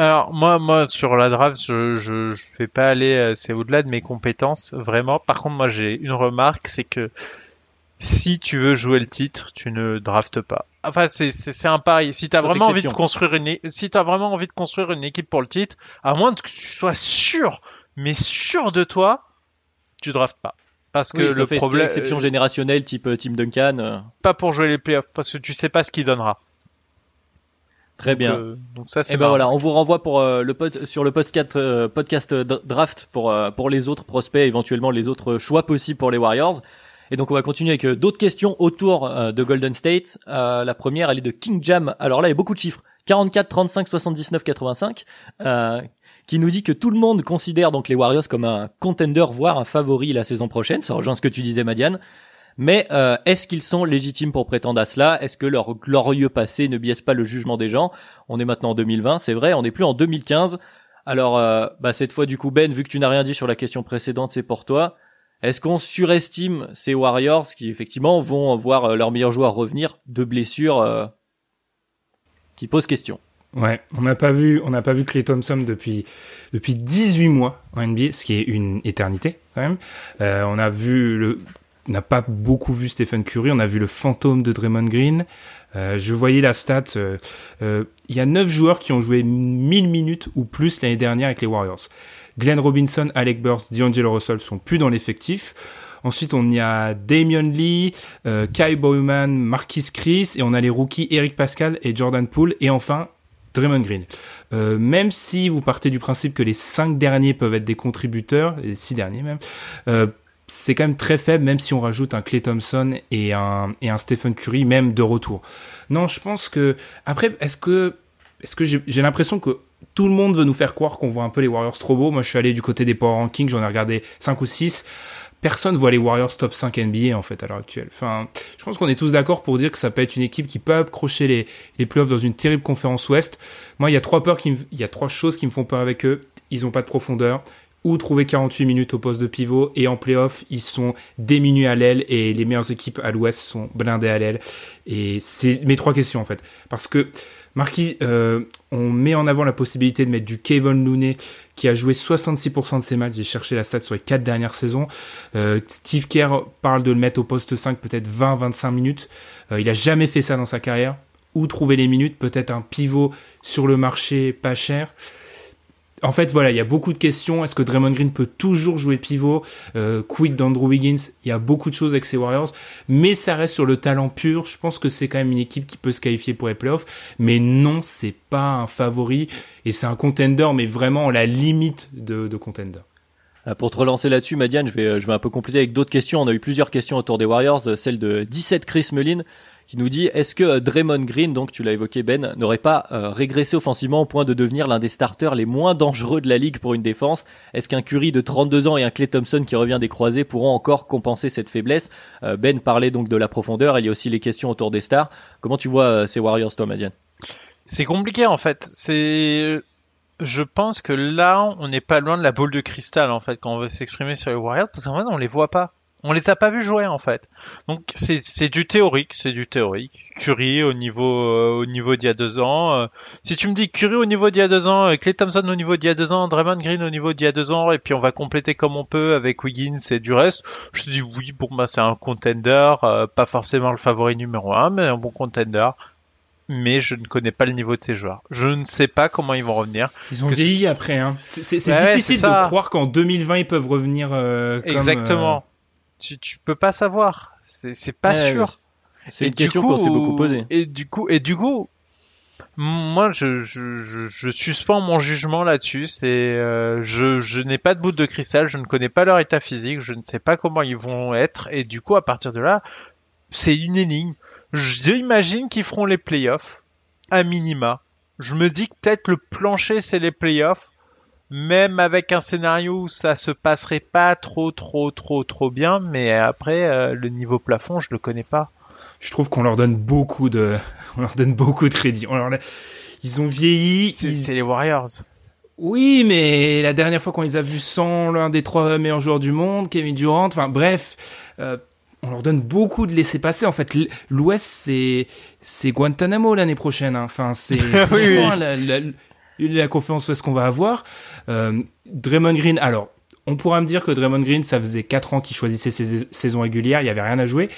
Alors moi, moi sur la draft, je je, je vais pas aller, euh, c'est au-delà de mes compétences vraiment. Par contre, moi j'ai une remarque, c'est que si tu veux jouer le titre, tu ne draftes pas. Enfin, c'est c'est c'est un pari. Si t'as vraiment envie de construire une, é- si t'as vraiment envie de construire une équipe pour le titre, à moins que tu sois sûr, mais sûr de toi, tu draftes pas. Parce que le problème, exception générationnelle type euh, Tim Duncan. euh, pas pour jouer les playoffs, parce que tu sais pas ce qu'il donnera. Très bien. Donc, euh, donc ça c'est Et ben marrant. voilà, on vous renvoie pour euh, le pod, sur le podcast euh, podcast euh, dr- draft pour euh, pour les autres prospects, éventuellement les autres choix possibles pour les Warriors. Et donc on va continuer avec d'autres questions autour euh, de Golden State. Euh, la première, elle est de King Jam. Alors là, il y a beaucoup de chiffres. 44, 35, 79, 85. Euh, qui nous dit que tout le monde considère donc les Warriors comme un contender, voire un favori la saison prochaine. Ça rejoint ce que tu disais, Madiane. Mais euh, est-ce qu'ils sont légitimes pour prétendre à cela? Est-ce que leur glorieux passé ne biaise pas le jugement des gens? On est maintenant en 2020, c'est vrai, on n'est plus en 2015. Alors, euh, bah, cette fois, du coup, Ben, vu que tu n'as rien dit sur la question précédente, c'est pour toi. Est-ce qu'on surestime ces Warriors qui, effectivement, vont voir euh, leurs meilleurs joueurs revenir de blessures euh, qui posent question? Ouais, on n'a pas vu, on n'a pas vu Clay Thompson depuis depuis 18 mois en NBA, ce qui est une éternité quand même. Euh, on a vu le, n'a pas beaucoup vu Stephen Curry, on a vu le fantôme de Draymond Green. Euh, je voyais la stat, euh, euh, il y a 9 joueurs qui ont joué 1000 minutes ou plus l'année dernière avec les Warriors. Glenn Robinson, Alec Burks, D'Angelo Russell sont plus dans l'effectif. Ensuite, on y a Damian Lee, euh, Kai Bowman, Marquis Chris, et on a les rookies Eric Pascal et Jordan Poole, et enfin Draymond Green. Euh, même si vous partez du principe que les cinq derniers peuvent être des contributeurs, les six derniers même, euh, c'est quand même très faible, même si on rajoute un Clay Thompson et un, et un Stephen Curry, même de retour. Non, je pense que après, est-ce que est-ce que j'ai l'impression que tout le monde veut nous faire croire qu'on voit un peu les Warriors trop beaux. Moi, je suis allé du côté des power rankings, j'en ai regardé 5 ou 6. Personne voit les Warriors top 5 NBA en fait à l'heure actuelle. Enfin, je pense qu'on est tous d'accord pour dire que ça peut être une équipe qui peut accrocher les, les playoffs dans une terrible conférence ouest. Moi, il y a trois peurs il y a trois choses qui me font peur avec eux. Ils ont pas de profondeur ou trouver 48 minutes au poste de pivot et en playoff, ils sont diminués à l'aile et les meilleures équipes à l'ouest sont blindées à l'aile. Et c'est mes trois questions en fait. Parce que Marquis, euh, on met en avant la possibilité de mettre du Kevin Looney qui a joué 66% de ses matchs. J'ai cherché la stat sur les quatre dernières saisons. Euh, Steve Kerr parle de le mettre au poste 5 peut-être 20-25 minutes. Euh, il a jamais fait ça dans sa carrière. Où trouver les minutes? Peut-être un pivot sur le marché pas cher. En fait, voilà, il y a beaucoup de questions. Est-ce que Draymond Green peut toujours jouer pivot euh, Quid d'Andrew Wiggins? Il y a beaucoup de choses avec ces Warriors, mais ça reste sur le talent pur. Je pense que c'est quand même une équipe qui peut se qualifier pour les playoffs, mais non, c'est pas un favori et c'est un contender, mais vraiment la limite de, de contender. Euh, Pour te relancer là-dessus, Madiane, je vais, je vais un peu compléter avec d'autres questions. On a eu plusieurs questions autour des Warriors, euh, celle de 17 Chris Mullin qui nous dit est-ce que euh, Draymond Green, donc tu l'as évoqué Ben, n'aurait pas euh, régressé offensivement au point de devenir l'un des starters les moins dangereux de la ligue pour une défense? Est-ce qu'un Curry de 32 ans et un Clay Thompson qui revient des croisés pourront encore compenser cette faiblesse? Euh, Ben parlait donc de la profondeur, il y a aussi les questions autour des stars. Comment tu vois euh, ces Warriors, toi, Madiane? C'est compliqué en fait. C'est, je pense que là, on n'est pas loin de la boule de cristal en fait quand on veut s'exprimer sur les Warriors parce qu'en fait, on les voit pas. On les a pas vus jouer en fait. Donc c'est du théorique, c'est du théorique. Curry au niveau euh, au niveau d'il y a deux ans. Euh, si tu me dis Curry au niveau d'il y a deux ans, Clay Thompson au niveau d'il y a deux ans, Draymond Green au niveau d'il y a deux ans, et puis on va compléter comme on peut avec Wiggins et du reste, je te dis oui, pour moi c'est un contender, euh, pas forcément le favori numéro un, mais un bon contender mais je ne connais pas le niveau de ces joueurs. Je ne sais pas comment ils vont revenir. Ils ont vieilli après. Hein. C'est difficile de croire qu'en 2020 ils peuvent revenir. Euh, comme, Exactement. Tu, tu peux pas savoir. C'est pas sûr. C'est une question qu'on s'est beaucoup posée. Et du coup, et du coup, moi, je, je, je, suspends mon jugement là-dessus. C'est, euh, je, je n'ai pas de bout de cristal, je ne connais pas leur état physique, je ne sais pas comment ils vont être, et du coup, à partir de là, c'est une énigme. J'imagine qu'ils feront les playoffs, à minima. Je me dis que peut-être le plancher, c'est les playoffs, même avec un scénario où ça se passerait pas trop, trop, trop, trop bien, mais après, euh, le niveau plafond, je le connais pas. Je trouve qu'on leur donne beaucoup de, on leur donne beaucoup de crédit. Ils ont vieilli. C'est les Warriors. Oui, mais la dernière fois qu'on les a vus sans l'un des trois meilleurs joueurs du monde, Kevin Durant, enfin bref, euh, on leur donne beaucoup de laisser passer. En fait, l'Ouest, c'est c'est Guantanamo l'année prochaine. Hein. Enfin, c'est oui, la, la, la, conférence Ouest qu'on va avoir. Euh, Draymond Green. Alors, on pourra me dire que Draymond Green, ça faisait 4 ans qu'il choisissait ses saisons régulières, il y avait rien à jouer.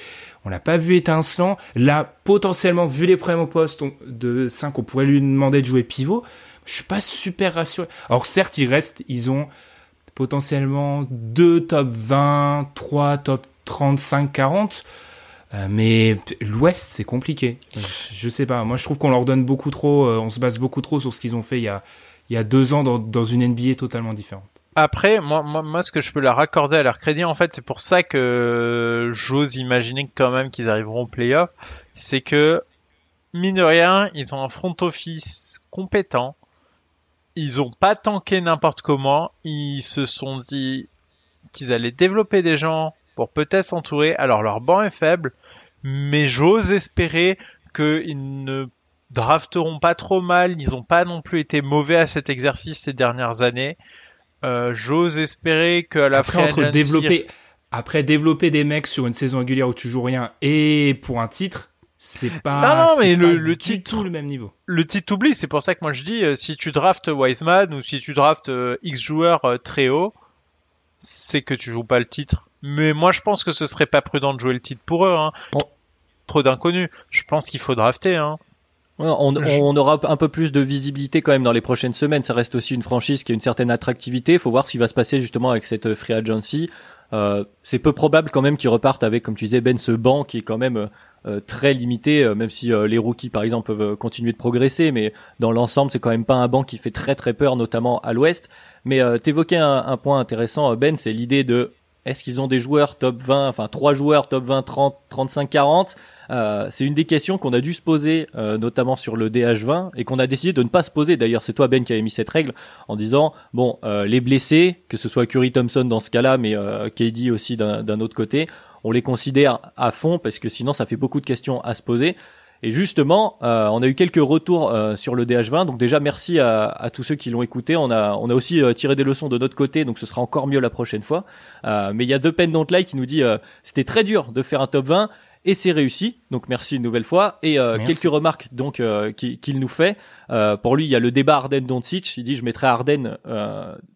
On l'a pas vu étincelant. Là, potentiellement, vu les problèmes au poste de 5, on pourrait lui demander de jouer pivot. Je suis pas super rassuré. Alors certes, il reste, ils ont potentiellement deux top 20, trois top 35-40. Euh, mais l'Ouest, c'est compliqué. Je, sais pas. Moi, je trouve qu'on leur donne beaucoup trop. Euh, on se base beaucoup trop sur ce qu'ils ont fait il y a, il y a deux ans dans, dans une NBA totalement différente. Après, moi, moi, ce que je peux leur accorder à leur crédit, en fait, c'est pour ça que j'ose imaginer quand même qu'ils arriveront au playoff. C'est que, mine de rien, ils ont un front office compétent. Ils ont pas tanké n'importe comment. Ils se sont dit qu'ils allaient développer des gens pour peut-être s'entourer. Alors leur banc est faible, mais j'ose espérer qu'ils ne drafteront pas trop mal. Ils n'ont pas non plus été mauvais à cet exercice ces dernières années. Euh, j'ose espérer que la après entre développer après développer des mecs sur une saison régulière où tu joues rien et pour un titre c'est pas non non mais le, le titre tout le même niveau le titre oublie c'est pour ça que moi je dis euh, si tu draftes Wiseman ou si tu draftes euh, X joueurs très haut c'est que tu joues pas le titre mais moi, je pense que ce serait pas prudent de jouer le titre pour eux. Hein. Trop d'inconnus. Je pense qu'il faut drafter. Hein. On, on, aura un peu plus de visibilité quand même dans les prochaines semaines. Ça reste aussi une franchise qui a une certaine attractivité. Il faut voir ce qui va se passer justement avec cette free agency. Euh, c'est peu probable quand même qu'ils repartent avec, comme tu disais Ben, ce banc qui est quand même euh, très limité, euh, même si euh, les rookies par exemple peuvent continuer de progresser, mais dans l'ensemble c'est quand même pas un banc qui fait très très peur, notamment à l'Ouest. Mais t'évoquais un, un, point intéressant, Ben, c'est l'idée de est-ce qu'ils ont des joueurs top 20, enfin trois joueurs top 20, 30, 35, 40 euh, C'est une des questions qu'on a dû se poser, euh, notamment sur le DH20, et qu'on a décidé de ne pas se poser. D'ailleurs, c'est toi Ben qui avait mis cette règle en disant bon, euh, les blessés, que ce soit Curry Thompson dans ce cas-là, mais euh, KD aussi d'un autre côté, on les considère à fond parce que sinon ça fait beaucoup de questions à se poser. Et justement, euh, on a eu quelques retours euh, sur le DH20. Donc déjà, merci à, tous ceux qui l'ont écouté. On a, on a aussi euh, tiré des leçons de notre côté, donc ce sera encore mieux la prochaine fois. mais il y a deux Pen Don't Like qui nous dit c'était très dur de faire un top 20 et c'est réussi. Donc merci une nouvelle fois. Et quelques remarques donc qu'il nous fait. pour lui, il y a le débat Arden Doncic. Il dit je mettrai Arden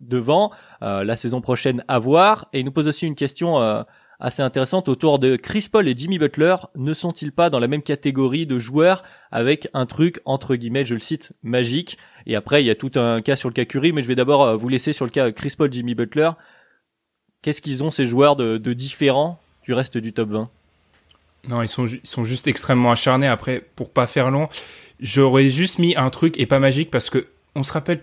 devant la saison prochaine à voir. Et il nous pose aussi une question assez intéressante autour de Chris Paul et Jimmy Butler. Ne sont-ils pas dans la même catégorie de joueurs avec un truc, entre guillemets, je le cite, magique Et après, il y a tout un cas sur le cas Curry, mais je vais d'abord euh, vous laisser sur le cas Chris Paul, Jimmy Butler. Qu'est-ce qu'ils ont ces joueurs de, de différents du reste du top 20 Non, ils sont, ils sont juste extrêmement acharnés. Après, pour pas faire long, j'aurais juste mis un truc et pas magique parce que on se rappelle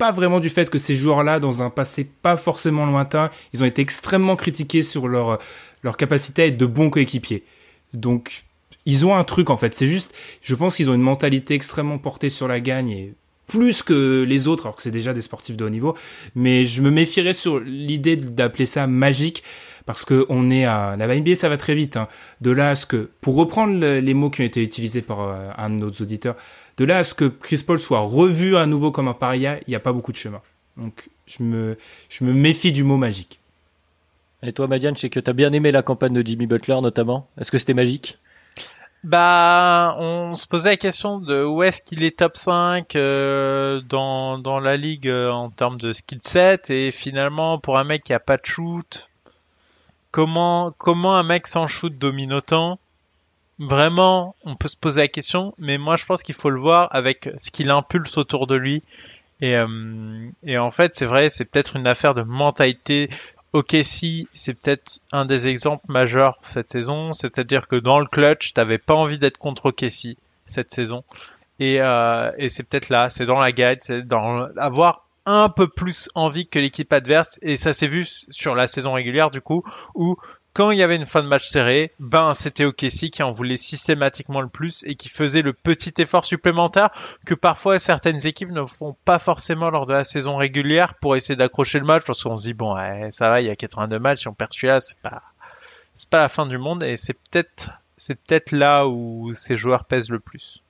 pas vraiment du fait que ces joueurs-là, dans un passé pas forcément lointain, ils ont été extrêmement critiqués sur leur, leur capacité à être de bons coéquipiers. Donc, ils ont un truc en fait. C'est juste, je pense qu'ils ont une mentalité extrêmement portée sur la gagne et plus que les autres, alors que c'est déjà des sportifs de haut niveau. Mais je me méfierais sur l'idée d'appeler ça magique parce que on est à la NBA, ça va très vite. Hein. De là à ce que, pour reprendre les mots qui ont été utilisés par euh, un de nos auditeurs, de là à ce que Chris Paul soit revu à nouveau comme un paria, il n'y a pas beaucoup de chemin. Donc je me, je me méfie du mot magique. Et toi, Madiane, je sais que t'as bien aimé la campagne de Jimmy Butler, notamment. Est-ce que c'était magique? Bah, on se posait la question de où est-ce qu'il est top 5 euh, dans, dans la ligue euh, en termes de skill set et finalement pour un mec qui a pas de shoot, comment comment un mec sans shoot domine autant? Vraiment, on peut se poser la question, mais moi je pense qu'il faut le voir avec ce qu'il impulse autour de lui. Et, euh, et en fait, c'est vrai, c'est peut-être une affaire de mentalité. Ok, si c'est peut-être un des exemples majeurs cette saison, c'est-à-dire que dans le clutch, t'avais pas envie d'être contre OKC cette saison, et, euh, et c'est peut-être là, c'est dans la guide, c'est dans avoir un peu plus envie que l'équipe adverse, et ça s'est vu sur la saison régulière du coup, où quand il y avait une fin de match serrée, ben c'était OKC qui en voulait systématiquement le plus et qui faisait le petit effort supplémentaire que parfois certaines équipes ne font pas forcément lors de la saison régulière pour essayer d'accrocher le match parce qu'on se dit bon ouais, ça va, il y a 82 matchs, on perd celui-là, c'est pas c'est pas la fin du monde et c'est peut-être c'est peut-être là où ces joueurs pèsent le plus.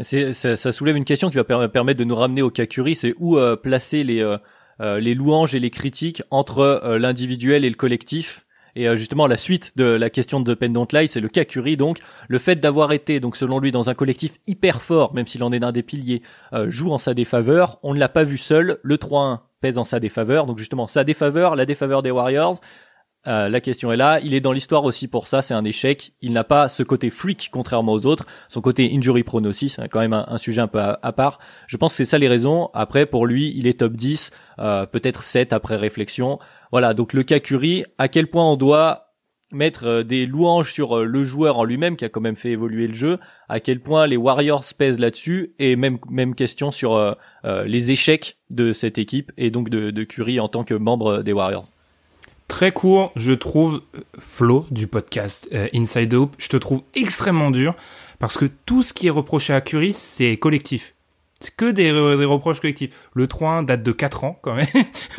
Ça, soulève une question qui va per- permettre de nous ramener au cas Curie, c'est où euh, placer les euh, euh, les louanges et les critiques entre l'individuel et le collectif? Et euh, justement, la suite de la question de Pendant Lie, c'est le cas. Donc, le fait d'avoir été, donc selon lui, dans un collectif hyper fort, même s'il en est l'un des piliers, euh, joue en sa défaveur. On ne l'a pas vu seul. Le 3-1 pèse en sa défaveur. Donc justement, sa défaveur, la défaveur des Warriors. Euh, la question est là. Il est dans l'histoire aussi pour ça. C'est un échec. Il n'a pas ce côté freak contrairement aux autres. Son côté injury prone aussi. C'est quand même un, sujet un peu à, part. Je pense que c'est ça les raisons. Après, pour lui, il est top 10, euh, peut-être 7 après réflexion. Voilà. Donc le cas Curry, à quel point on doit mettre euh, des louanges sur euh, le joueur en lui-même qui a quand même fait évoluer le jeu, à quel point les Warriors pèsent là-dessus? Et même même question sur euh, les échecs de cette équipe et donc de, de Curry en tant que membre des Warriors. Très court, je trouve Flo du podcast euh, Inside Hope, je te trouve extrêmement dur parce que tout ce qui est reproché à Curry, c'est collectif. C'est que des, reproches collectifs. Le 3-1 date de 4 ans quand même.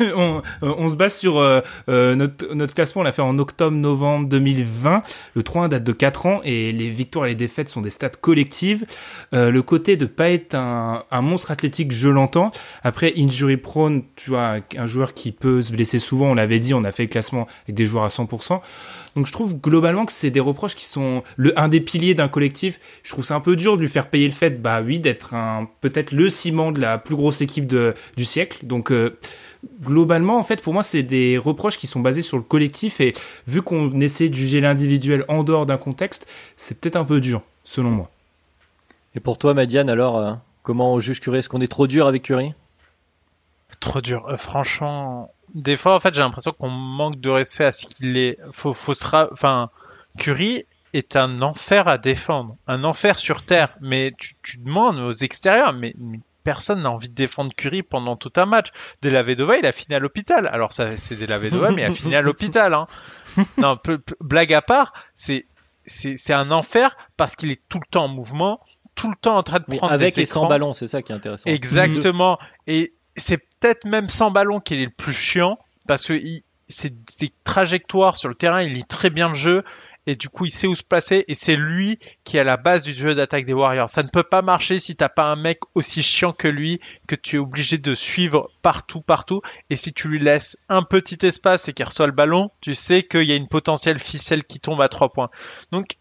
on, on, se base sur euh, notre, notre classement, on l'a fait en octobre-novembre 2020. Le 3-1 date de 4 ans et les victoires et les défaites sont des stats collectives. Euh, le côté de pas être un, un monstre athlétique, je l'entends. Après, injury prone, tu vois, un joueur qui peut se blesser souvent, on l'avait dit, on a fait le classement avec des joueurs à 100%. Donc je trouve globalement que c'est des reproches qui sont le un des piliers d'un collectif. Je trouve c'est un peu dur de lui faire payer le fait, bah oui, d'être un peut-être le ciment de la plus grosse équipe de, du siècle. Donc euh, globalement, en fait, pour moi, c'est des reproches qui sont basés sur le collectif et vu qu'on essaie de juger l'individuel en dehors d'un contexte, c'est peut-être un peu dur, selon moi. Et pour toi, Madiane, alors, euh, comment on juge Curry Est-ce qu'on est trop dur avec Curry Trop dur. Euh, franchement, des fois, en fait, j'ai l'impression qu'on manque de respect à ce qu'il est. Faut, faut se ra... Enfin, Curry est un enfer à défendre, un enfer sur terre. Mais tu, tu demandes aux extérieurs, mais, mais personne n'a envie de défendre Curry pendant tout un match. Della Vedova, il a fini à l'hôpital. Alors ça, c'est Della Vedova, mais il a fini à l'hôpital. Hein. Non, blague à part, c'est c'est un enfer parce qu'il est tout le temps en mouvement, tout le temps en train de prendre mais avec des et sans ballon, c'est ça qui est intéressant. Exactement. Et c'est peut-être même sans ballon qu'il est le plus chiant parce que ses, trajectoires sur le terrain, il lit très bien le jeu et du coup il sait où se placer et c'est lui qui est à la base du jeu d'attaque des Warriors. Ça ne peut pas marcher si t'as pas un mec aussi chiant que lui que tu es obligé de suivre partout partout et si tu lui laisses un petit espace et qu'il reçoit le ballon, tu sais qu'il y a une potentielle ficelle qui tombe à trois points. Donc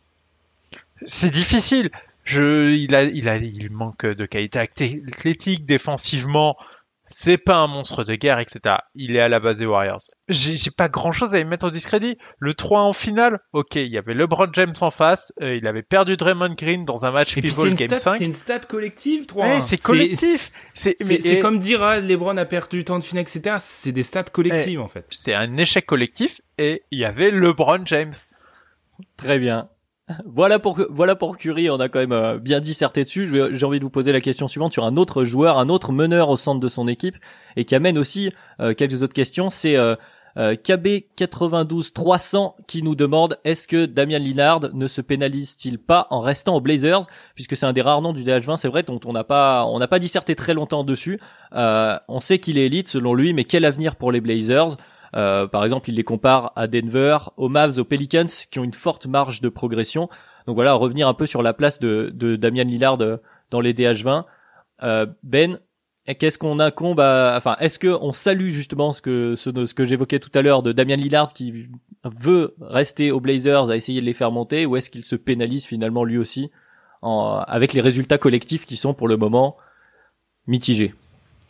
c'est difficile. Je, il a, il a, il manque de qualité athlétique, défensivement c'est pas un monstre de guerre, etc. Il est à la base des Warriors. J'ai pas grand chose à lui mettre au discrédit. Le 3 en finale, ok, il y avait LeBron James en face, euh, il avait perdu Draymond Green dans un match pivot game 5. C'est une stat collective, 3 ouais, C'est collectif. C'est et... comme dire, ah, LeBron a perdu du temps de finale, etc. C'est des stats collectives, en fait. C'est un échec collectif et il y avait LeBron James. Très bien. Voilà pour voilà pour Curry, on a quand même euh, bien disserté dessus. J'ai envie de vous poser la question suivante sur un autre joueur, un autre meneur au centre de son équipe et qui amène aussi euh, quelques autres questions. C'est euh, KB 92 300 qui nous demande est-ce que Damian Lillard ne se pénalise-t-il pas en restant aux Blazers? Puisque c'est un des rares noms du DH20, c'est vrai dont on n'a pas on n'a pas disserté très longtemps dessus. on sait qu'il est élite selon lui, mais quel avenir pour les Blazers? Euh, par exemple, il les compare à Denver, aux Mavs, aux Pelicans, qui ont une forte marge de progression. Donc voilà, revenir un peu sur la place de, de Damian Lillard dans les DH20. Euh, ben, qu'est-ce qu'on incombe à, enfin, est-ce que on salue justement ce que ce, que j'évoquais tout à l'heure de Damian Lillard qui veut rester aux Blazers à essayer de les faire monter, ou est-ce qu'il se pénalise finalement lui aussi avec les résultats collectifs qui sont pour le moment mitigés?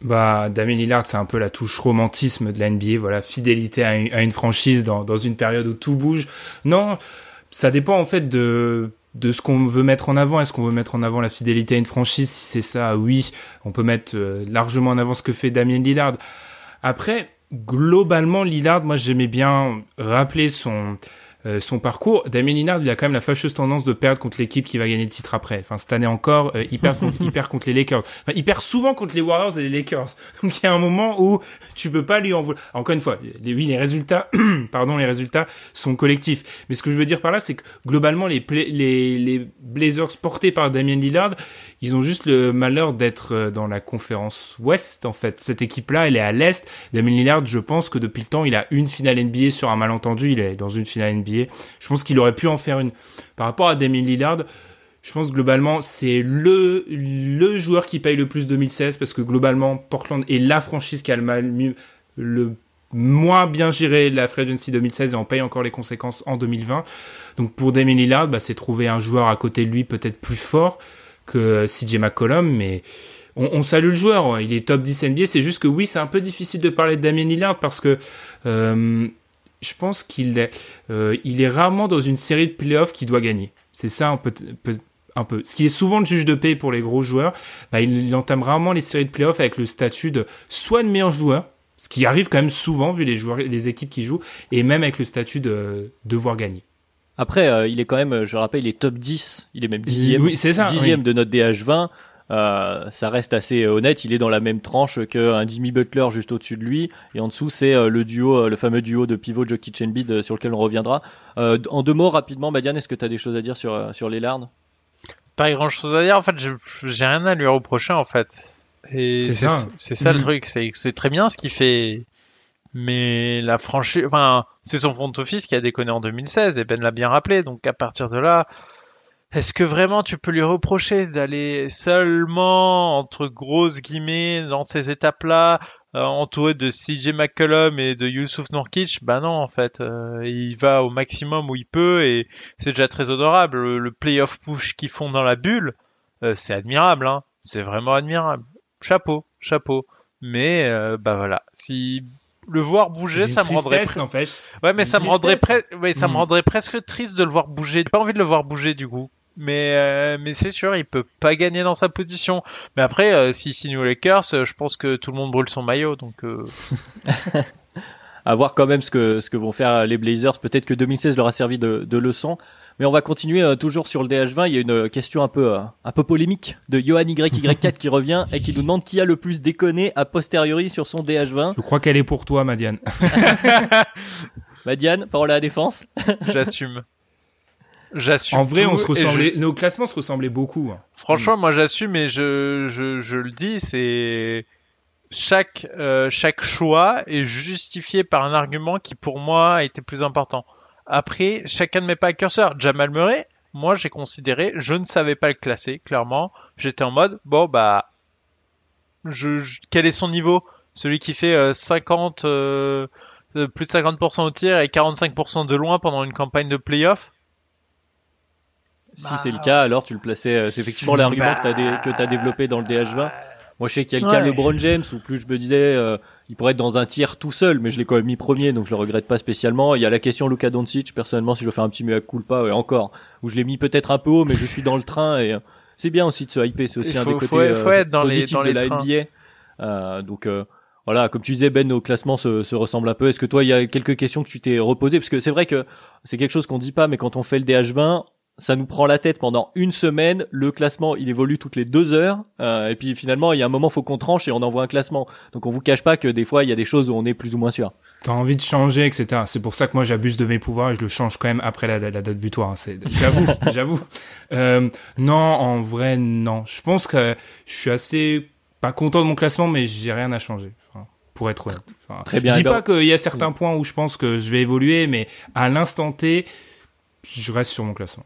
Bah, Damien Lillard, c'est un peu la touche romantisme de la NBA, voilà, fidélité à une, franchise dans, dans une période où tout bouge. Non, ça dépend en fait de de ce qu'on veut mettre en avant. Est-ce qu'on veut mettre en avant la fidélité à une franchise? Si c'est ça, oui, on peut mettre euh, largement en avant ce que fait Damien Lillard. Après, globalement, Lillard, moi j'aimais bien rappeler son euh, son parcours, Damien Lillard, il a quand même la fâcheuse tendance de perdre contre l'équipe qui va gagner le titre après. Enfin, cette année encore, euh, il, perd contre, il perd contre les Lakers. Enfin, il perd souvent contre les Warriors et les Lakers. Donc, il y a un moment où tu peux pas lui en vouloir. Encore une fois, les, oui, les résultats, pardon, les résultats sont collectifs. Mais ce que je veux dire par là, c'est que globalement, les, les, les Blazers portés par Damien Lillard, ils ont juste le malheur d'être euh, dans la conférence Ouest, en fait. Cette équipe-là, elle est à l'Est. Damien Lillard, je pense que depuis le temps, il a une finale NBA sur un malentendu. Il est dans une finale NBA je pense qu'il aurait pu en faire une. Par rapport à Damien Lillard, je pense globalement c'est le le joueur qui paye le plus 2016 parce que globalement Portland est la franchise qui a le moins bien géré la free agency 2016 et on paye encore les conséquences en 2020. Donc pour Damien Lillard, bah, c'est trouver un joueur à côté de lui peut-être plus fort que CJ McCollum, mais on, on, salue le joueur. Il est top 10 NBA. C'est juste que oui, c'est un peu difficile de parler de Damien Lillard parce que euh, je pense qu'il est, euh, il est rarement dans une série de playoffs qu'il doit gagner. C'est ça un peu, un peu. Ce qui est souvent le juge de paix pour les gros joueurs, bah, il, entame rarement les séries de playoffs avec le statut de soit de meilleur joueur, ce qui arrive quand même souvent vu les joueurs, les équipes qui jouent, et même avec le statut de devoir gagner. Après, euh, il est quand même, je rappelle, il est top 10, il est même dixième, oui, ça, dixième de notre DH20. Euh, ça reste assez honnête. Il est dans la même tranche qu'un Jimmy Butler juste au-dessus de lui, et en dessous c'est euh, le duo, euh, le fameux duo de pivot Jokic Embiid sur lequel on reviendra. en deux mots rapidement, Badian, est-ce que tu as des choses à dire sur sur Lillard Pas grand-chose à dire. En fait, j'ai rien à lui reprocher en fait. Et c'est ça, c'est ça le mm-hmm. truc. C'est c'est très bien ce qu'il fait. Mais la franchise, enfin, c'est son front office qui a déconné en 2016 et Ben l'a bien rappelé. Donc à partir de là, est-ce que vraiment tu peux lui reprocher d'aller seulement, entre grosses guillemets, dans ces étapes-là, euh, entouré de CJ McCollum et de Yusuf Nurkic? Bah non, en fait. Euh, il va au maximum où il peut et c'est déjà très honorable. Le, playoff push qu'ils font dans la bulle, euh, c'est admirable. Hein. C'est vraiment admirable. Chapeau, chapeau. Mais bah voilà, si le voir bouger, ça me rendrait. Ouais, mais ça me rendrait ouais, ça me rendrait presque triste de le voir bouger. J'ai pas envie de le voir bouger du coup mais euh, mais c'est sûr, il peut pas gagner dans sa position. Mais après, euh, s'il signe aux Lakers, euh, je pense que tout le monde brûle son maillot, donc. Euh... à voir quand même ce que ce que vont faire les Blazers. Peut-être que 2016 leur a servi de, de leçon. Mais on va continuer toujours sur le DH20. Il y a une question un peu un peu polémique de Johan YY4 qui revient et qui nous demande qui a le plus déconné a posteriori sur son DH20. Je crois qu'elle est pour toi, Madiane. Madiane, parole à la défense. J'assume. J'assume. En vrai, on se ressemblait, nos classements se ressemblaient beaucoup. Hein. Franchement, moi j'assume et je, je, je le dis, c'est chaque euh, chaque choix est justifié par un argument qui pour moi a été plus important. Après, chacun ne met pas le curseur. Jamal Murray, moi j'ai considéré, je ne savais pas le classer, clairement. J'étais en mode, bon bah, je, quel est son niveau? Celui qui fait 50, euh, euh, plus de 50% au tir et 45% de loin pendant une campagne de playoff? Si c'est le cas, alors tu le plaçais. Euh, c'est effectivement l'argument que tu as, développé dans le DH20. Moi, je sais qu'il y a le cas LeBron James, ou plus je me disais, euh, il pourrait être dans un tiers tout seul, mais je l'ai quand même mis premier, donc je le regrette pas spécialement. Il y a la question Luka Doncic, personnellement, si je veux faire un petit mea culpa, ouais, encore, où je l'ai mis peut-être un peu haut, mais je suis dans le train et euh, c'est bien aussi de se hyper, c'est aussi un des côtés positifs de la NBA. donc voilà, comme tu disais Ben, nos classements se, se ressemblent un peu. Est-ce que toi, il y a quelques questions que tu t'es reposées? Parce que c'est vrai que c'est quelque chose qu'on dit pas, mais quand on fait le DH20, ça nous prend la tête pendant une semaine. Le classement, il évolue toutes les deux heures. Euh, et puis finalement, il y a un moment, faut qu'on tranche et on envoie un classement. Donc on vous cache pas que des fois, il y a des choses où on est plus ou moins sûr. T'as envie de changer, etc. C'est pour ça que moi, j'abuse de mes pouvoirs et je le change quand même après la, date butoir. Hein. C'est, j'avoue, j'avoue. Euh, non, en vrai, non. Je pense que je suis assez pas content de mon classement, mais j'ai rien à changer. pour être honnête. Très bien. Je dis pas qu'il y a certains points où je pense que je vais évoluer, mais à l'instant T, je reste sur mon classement.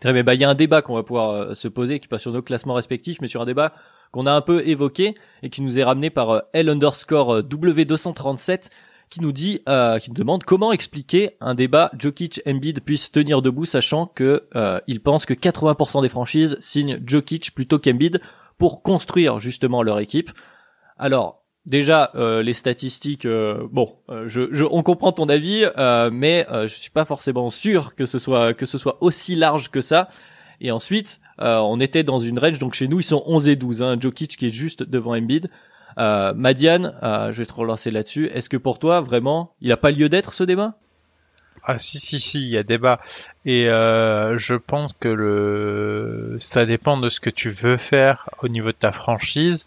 Très bien. Bah, il y a un débat qu'on va pouvoir euh, se poser, qui passe sur nos classements respectifs, mais sur un débat qu'on a un peu évoqué et qui nous est ramené par euh, L underscore euh, W237 qui nous dit, qui nous demande comment expliquer un débat Jokic Embiid puisse tenir debout, sachant que il pense que 80% des franchises signent Jokic plutôt qu'Embiid pour construire justement leur équipe. Alors déjà euh, les statistiques, euh, bon, euh, je, je, on comprend ton avis, mais je suis pas forcément sûr que ce soit aussi large que ça. Et ensuite, on était dans une range, donc chez nous ils sont 11 et 12, hein, Jokic qui est juste devant Embiid. Madiane, je vais te relancer là-dessus. Est-ce que pour toi, vraiment, il n'a pas lieu d'être ce débat? Ah si, si, si, il y a débat. Et euh, je pense que le ça dépend de ce que tu veux faire au niveau de ta franchise.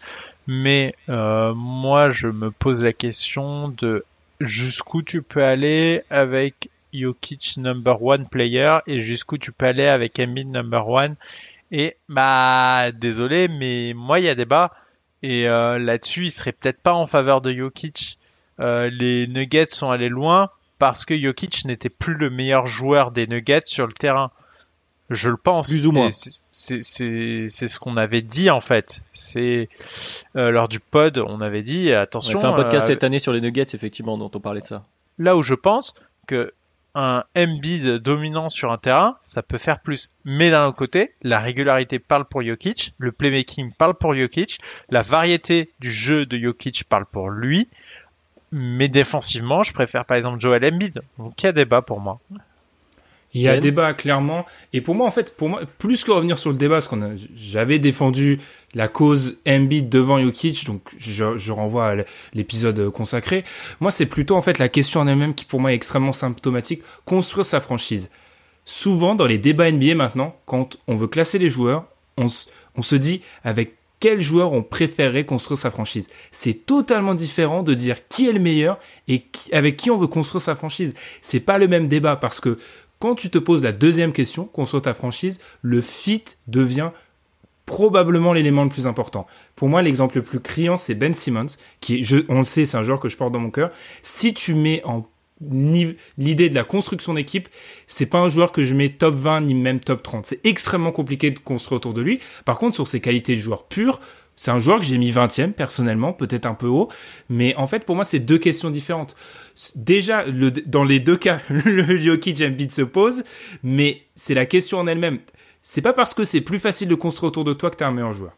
Mais euh, moi, je me pose la question de jusqu'où tu peux aller avec Jokic number one player et jusqu'où tu peux aller avec Embiid number one. Et bah désolé, mais moi il y a débat. Et euh, là-dessus, il serait peut-être pas en faveur de Jokic. Euh, les Nuggets sont allés loin parce que Jokic n'était plus le meilleur joueur des Nuggets sur le terrain. Je le pense. Plus ou moins. C'est ce qu'on avait dit en fait. C'est euh, lors du pod, on avait dit attention. On a fait un podcast cette année sur les Nuggets effectivement dont on parlait de ça. Là où je pense que un Embiid dominant sur un terrain, ça peut faire plus. Mais d'un autre côté, la régularité parle pour Jokic, le playmaking parle pour Jokic, la variété du jeu de Jokic parle pour lui. Mais défensivement, je préfère par exemple Joel Embiid. Donc il y a débat pour moi. Il y a ben. débat clairement. Et pour moi, en fait, pour moi, plus que revenir sur le débat, parce qu'on j'avais défendu la cause Embiid devant Jokic, donc je, je renvoie à l'épisode consacré. Moi, c'est plutôt en fait la question en elle-même qui pour moi est extrêmement symptomatique. Construire sa franchise. Souvent dans les débats NBA maintenant, quand on veut classer les joueurs, on, on se dit avec quel joueur on préférerait construire sa franchise. C'est totalement différent de dire qui est le meilleur et qui, avec qui on veut construire sa franchise. C'est pas le même débat parce que quand tu te poses la deuxième question, construire ta franchise, le fit devient probablement l'élément le plus important. Pour moi, l'exemple le plus criant, c'est Ben Simmons, qui, on le sait, c'est un joueur que je porte dans mon cœur. Si tu mets en l'idée de la construction d'équipe, c'est pas un joueur que je mets top 20 ni même top 30. C'est extrêmement compliqué de construire autour de lui. Par contre, sur ses qualités de joueur pur, c'est un joueur que j'ai mis 20e personnellement, peut-être un peu haut, mais en fait pour moi c'est deux questions différentes. Déjà le, dans les deux cas, le Jokic Embiid se pose, mais c'est la question en elle-même. C'est pas parce que c'est plus facile de construire autour de toi que t'es un meilleur joueur.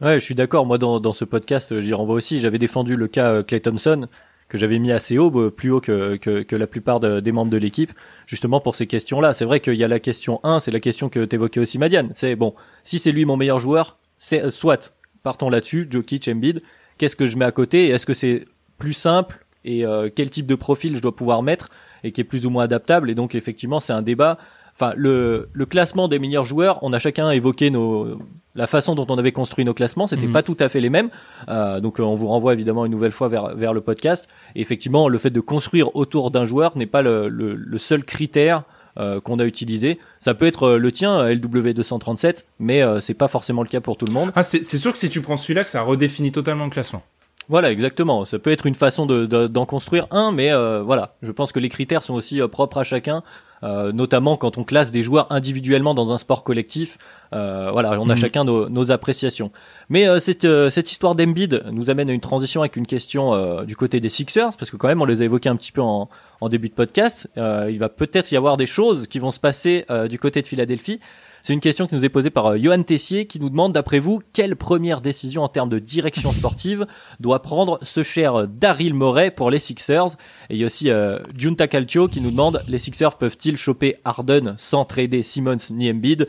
Ouais, je suis d'accord. Moi, dans, dans ce podcast, j'y renvoie aussi. J'avais défendu le cas Clay euh, Thompson, que j'avais mis assez haut, euh, plus haut que, que, la plupart de, des membres de l'équipe, justement pour ces questions-là. C'est vrai qu'il y a la question 1, c'est la question que t'évoquais aussi, Madiane. C'est bon, si c'est lui mon meilleur joueur, c'est euh, soit partons là-dessus, Jokic, Embiid. Qu'est-ce que je mets à côté Est-ce que c'est plus simple et euh, quel type de profil je dois pouvoir mettre et qui est plus ou moins adaptable? Et donc effectivement, c'est un débat. Enfin, le, le classement des meilleurs joueurs, on a chacun évoqué nos la façon dont on avait construit nos classements, c'était mmh. pas tout à fait les mêmes. Euh, donc on vous renvoie évidemment une nouvelle fois vers vers le podcast. Et effectivement, le fait de construire autour d'un joueur n'est pas le, le, le seul critère euh, qu'on a utilisé. Ça peut être euh, le tien, euh, LW237, mais c'est pas forcément le cas pour tout le monde. Ah, c'est sûr que si tu prends celui-là, ça redéfinit totalement le classement. Voilà, exactement. Ça peut être une façon d'en de, d'en construire un, mais voilà, je pense que les critères sont aussi propres à chacun. Euh, notamment quand on classe des joueurs individuellement dans un sport collectif. Euh, voilà, on a mmh. chacun nos, nos, appréciations. Mais euh, cette, cette histoire d'Embiid nous amène à une transition avec une question du côté des Sixers, parce que quand même on les a évoqués un petit peu en, en début de podcast. il va peut-être y avoir des choses qui vont se passer du côté de Philadelphie. C'est une question qui nous est posée par euh, Johan Tessier qui nous demande d'après vous quelle première décision en termes de direction sportive doit prendre ce cher Daryl Morey pour les Sixers? Et il y a aussi euh, Junta Calcio qui nous demande les Sixers peuvent-ils choper Harden sans trader Simmons ni Embiid?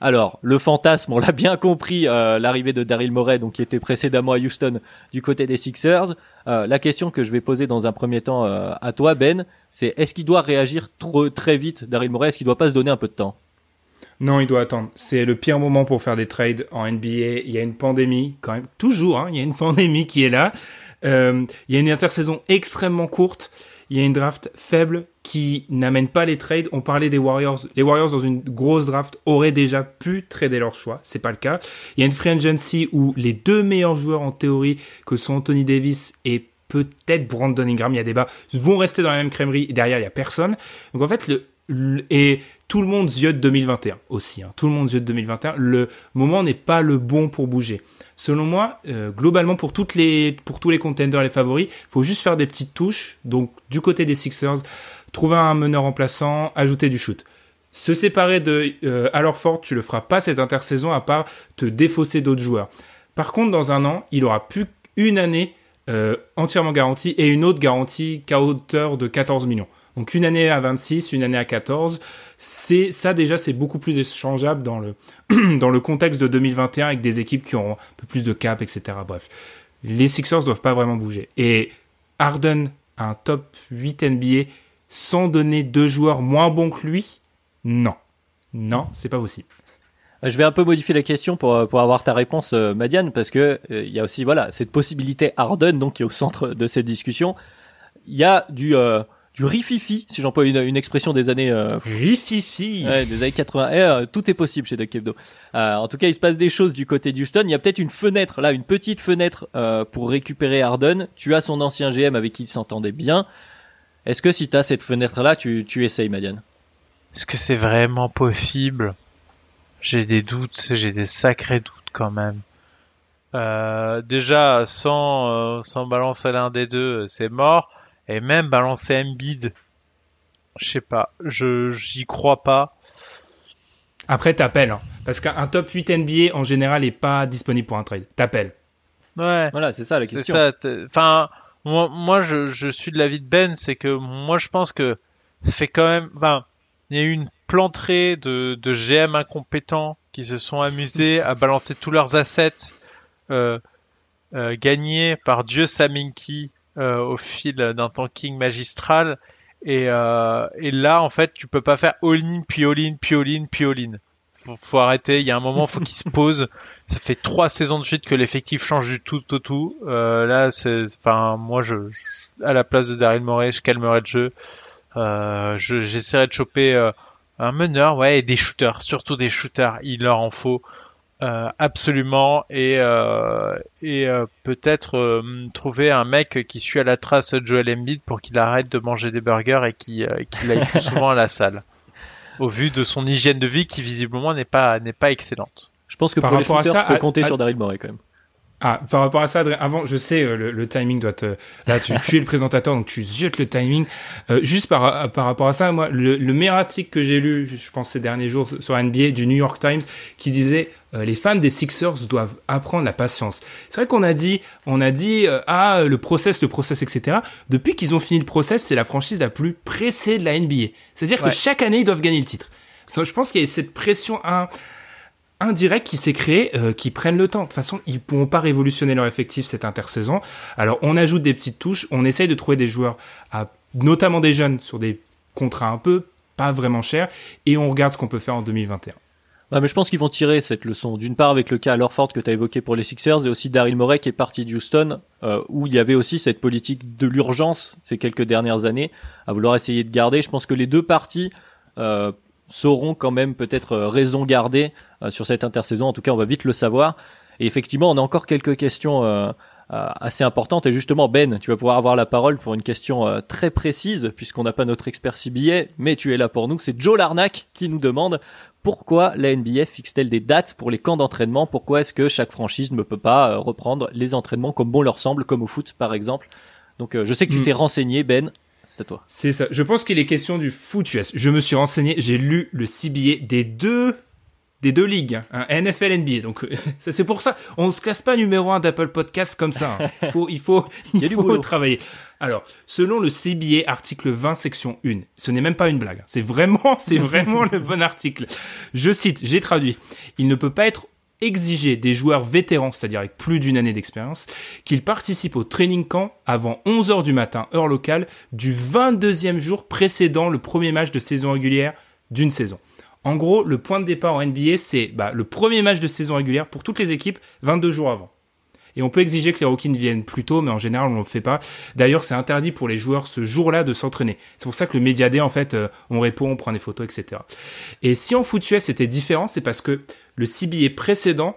Alors, le fantasme, on l'a bien compris, euh, l'arrivée de Daryl Morey, donc qui était précédemment à Houston du côté des Sixers. Euh, la question que je vais poser dans un premier temps euh, à toi, Ben, c'est est-ce qu'il doit réagir trop très vite, Daryl Morey? Est-ce qu'il doit pas se donner un peu de temps? Non, il doit attendre. C'est le pire moment pour faire des trades en NBA. Il y a une pandémie, quand même, toujours, hein, il y a une pandémie qui est là. Euh, il y a une intersaison extrêmement courte. Il y a une draft faible qui n'amène pas les trades. On parlait des Warriors. Les Warriors, dans une grosse draft, auraient déjà pu trader leur choix. C'est pas le cas. Il y a une free agency où les deux meilleurs joueurs en théorie, que sont Anthony Davis et peut-être Brandon Ingram, il y a débat, vont rester dans la même crèmerie. derrière, il y a personne. Donc en fait, le, et tout le monde ziote 2021 aussi. Hein. Tout le monde ziote 2021. Le moment n'est pas le bon pour bouger. Selon moi, euh, globalement pour toutes les pour tous les contenders les favoris, faut juste faire des petites touches. Donc du côté des Sixers, trouver un meneur remplaçant, ajouter du shoot. Se séparer de euh, Alorford, tu le feras pas cette intersaison à part te défausser d'autres joueurs. Par contre, dans un an, il aura plus qu'une année euh, entièrement garantie et une autre garantie qu'à hauteur de 14 millions. Donc une année à 26, une année à 14, c'est ça déjà c'est beaucoup plus échangeable dans le dans le contexte de 2021 avec des équipes qui ont un peu plus de cap, etc. Bref, les Sixers doivent pas vraiment bouger. Et Harden un top 8 NBA sans donner deux joueurs moins bons que lui, non, non, c'est pas possible. Je vais un peu modifier la question pour, pour avoir ta réponse, euh, Madiane, parce que euh, il y a aussi voilà cette possibilité Harden donc qui est au centre de cette discussion. Il y a du euh, du rififi, si j'emploie une, une expression des années euh, Rififi ouais, des années 80. Eh, euh, tout est possible chez Duck Hebdo. Euh, en tout cas, il se passe des choses du côté d'Houston. Il y a peut-être une fenêtre là, une petite fenêtre euh, pour récupérer Harden. Tu as son ancien GM avec qui il s'entendait bien. Est-ce que si tu as cette fenêtre là, tu, tu essayes, Madiane? Est-ce que c'est vraiment possible? J'ai des doutes, j'ai des sacrés doutes quand même. Euh, déjà, sans, euh, sans balancer l'un des deux, c'est mort. Et même balancer Embiid, je sais pas, je j'y crois pas. Après, t'appelles, hein, parce qu'un top 8 NBA en général est pas disponible pour un trade. T'appelles. Ouais. Voilà, c'est ça la C'est question. ça. Enfin, moi, moi, je, je suis de l'avis de Ben, c'est que moi, je pense que ça fait quand même. Enfin, il y a eu une plantrée de, de GM incompétents qui se sont amusés à balancer tous leurs assets euh, euh, gagnés par Dieu Saminki au fil d'un tanking magistral. Et, euh, et là, en fait, tu peux pas faire all-in, puis all-in, puis all-in, puis all-in. Faut, faut arrêter. Il y a un moment, faut qu'il se pose. Ça fait trois saisons de suite que l'effectif change du tout au tout. Euh, là, c'est, enfin, moi, je, je- à la place de Daryl Morey, je calmerais le jeu. Euh, je, j'essaierais de choper euh, un meneur, ouais, et des shooters, surtout des shooters. Il leur en faut euh, absolument, et euh, et euh, peut-être euh, trouver un mec qui suit à la trace Joel Embiid pour qu'il arrête de manger des burgers et qui euh, qu'il aille plus souvent à la salle. Au vu de son hygiène de vie qui visiblement n'est pas n'est pas excellente. Je pense que Par pour les rapport à ça, tu peux à- compter à- sur Daryl Morey quand même. Ah, par rapport à ça, Adrien, avant, je sais, euh, le, le timing doit te... Là, tu, tu es le présentateur, donc tu ziotes le timing. Euh, juste par, par rapport à ça, moi, le, le meilleur article que j'ai lu, je pense ces derniers jours, sur NBA, du New York Times, qui disait euh, les fans des Sixers doivent apprendre la patience. C'est vrai qu'on a dit, on a dit, euh, ah, le process, le process, etc. Depuis qu'ils ont fini le process, c'est la franchise la plus pressée de la NBA. C'est-à-dire Ouais. que chaque année, ils doivent gagner le titre. Je pense qu'il y a cette pression un, indirect qui s'est créé, euh, qui prennent le temps. De toute façon, ils pourront pas révolutionner leur effectif cette intersaison. Alors, on ajoute des petites touches, on essaye de trouver des joueurs, à, notamment des jeunes, sur des contrats un peu pas vraiment chers, et on regarde ce qu'on peut faire en 2021. Ouais, mais je pense qu'ils vont tirer cette leçon. D'une part avec le cas Lorford que tu as évoqué pour les Sixers et aussi Daryl Morey qui est parti de euh, où il y avait aussi cette politique de l'urgence ces quelques dernières années à vouloir essayer de garder. Je pense que les deux parties euh, sauront quand même peut-être euh, raison garder sur cette intersaison. En tout cas, on va vite le savoir. Et effectivement, on a encore quelques questions assez importantes. Et justement, Ben, tu vas pouvoir avoir la parole pour une question très précise puisqu'on n'a pas notre expert CBA, mais tu es là pour nous. C'est Joe Larnac qui nous demande pourquoi la NBA fixe-t-elle des dates pour les camps d'entraînement? Pourquoi est-ce que chaque franchise ne peut pas euh, reprendre les entraînements comme bon leur semble, comme au foot par exemple? Donc euh, je sais que tu Mm. t'es renseigné, Ben. C'est à toi. C'est ça. Je pense qu'il est question du foot US. Je me suis renseigné, j'ai lu le CBA des deux des deux ligues, hein, NFL, NBA. Donc euh, ça, c'est pour ça, on se classe pas numéro un d'Apple Podcast comme ça. hein. Il faut, il faut, Il y a il du faut boulot. travailler. Alors, selon le CBA article 20 section 1, ce n'est même pas une blague. hein. C'est vraiment, c'est vraiment le bon article. Je cite, j'ai traduit. Il ne peut pas être exigé des joueurs vétérans, c'est-à-dire avec plus d'une année d'expérience, qu'ils participent au training camp avant 11 heures du matin, heure locale, du 22e jour précédant le premier match de saison régulière d'une saison. En gros, le point de départ en NBA, c'est bah, le premier match de saison régulière pour toutes les équipes 22 jours avant. Et on peut exiger que les rookies viennent plus tôt, mais en général, on ne le fait pas. D'ailleurs, c'est interdit pour les joueurs ce jour-là de s'entraîner. C'est pour ça que le Media Day, en fait, euh, on répond, on prend des photos, etc. Et si en foot c'était différent, c'est parce que le CBA précédent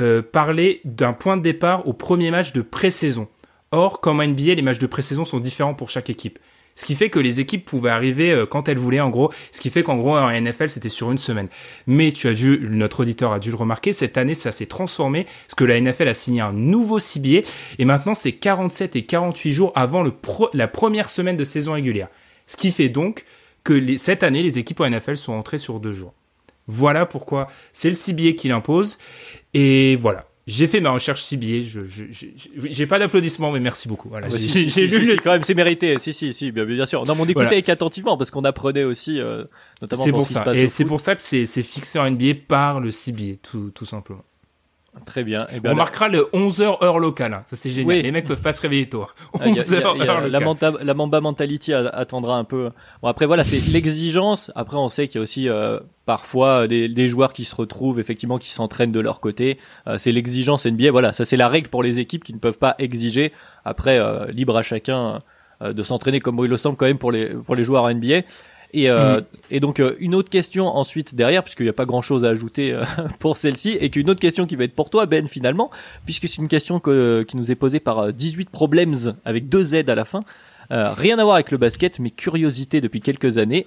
euh, parlait d'un point de départ au premier match de pré-saison. Or, comme en NBA, les matchs de pré-saison sont différents pour chaque équipe. Ce qui fait que les équipes pouvaient arriver euh, quand elles voulaient, en gros. Ce qui fait qu'en gros, en NFL, c'était sur une semaine. Mais tu as dû, notre auditeur a dû le remarquer, cette année, ça s'est transformé, parce que la NFL a signé un nouveau cibier, et maintenant, c'est 47 et 48 jours avant la première semaine de saison régulière. Ce qui fait donc que cette année, les équipes en NFL sont entrées sur deux jours. Voilà pourquoi c'est le cibier qui l'impose. Et voilà. J'ai fait ma recherche CBA. Je, je, j'ai pas d'applaudissements, mais merci beaucoup. Voilà. Ah bah j'ai, lu le... quand même, c'est mérité. Si, si, si, bien, bien sûr. Non, mais on écoutait avec attentivement parce qu'on apprenait aussi, euh, notamment c'est pour, ça. Et c'est pour ça que c'est, c'est fixé en NBA par le CBA, tout, tout simplement. Très bien. Et eh on marquera le 11h heure locale. Hein. Ça c'est génial. Les mecs peuvent pas se réveiller tôt. 11h ah, heure locale. La, Mamba mentality attendra un peu. Bon après voilà, c'est l'exigence. Après on sait qu'il y a aussi euh, parfois des, des, joueurs qui se retrouvent effectivement qui s'entraînent de leur côté. Euh, c'est l'exigence NBA. Voilà, ça c'est la règle pour les équipes qui ne peuvent pas exiger. Après euh, libre à chacun de s'entraîner comme il le semble quand même pour les pour les joueurs NBA. Et, euh, mm. et donc euh, une autre question ensuite derrière, puisqu'il n'y a pas grand-chose à ajouter euh, pour celle-ci, et qu'une autre question qui va être pour toi Ben finalement, puisque c'est une question que, qui nous est posée par 18 Problems avec deux Z à la fin. rien à voir avec le basket, mais curiosité depuis quelques années.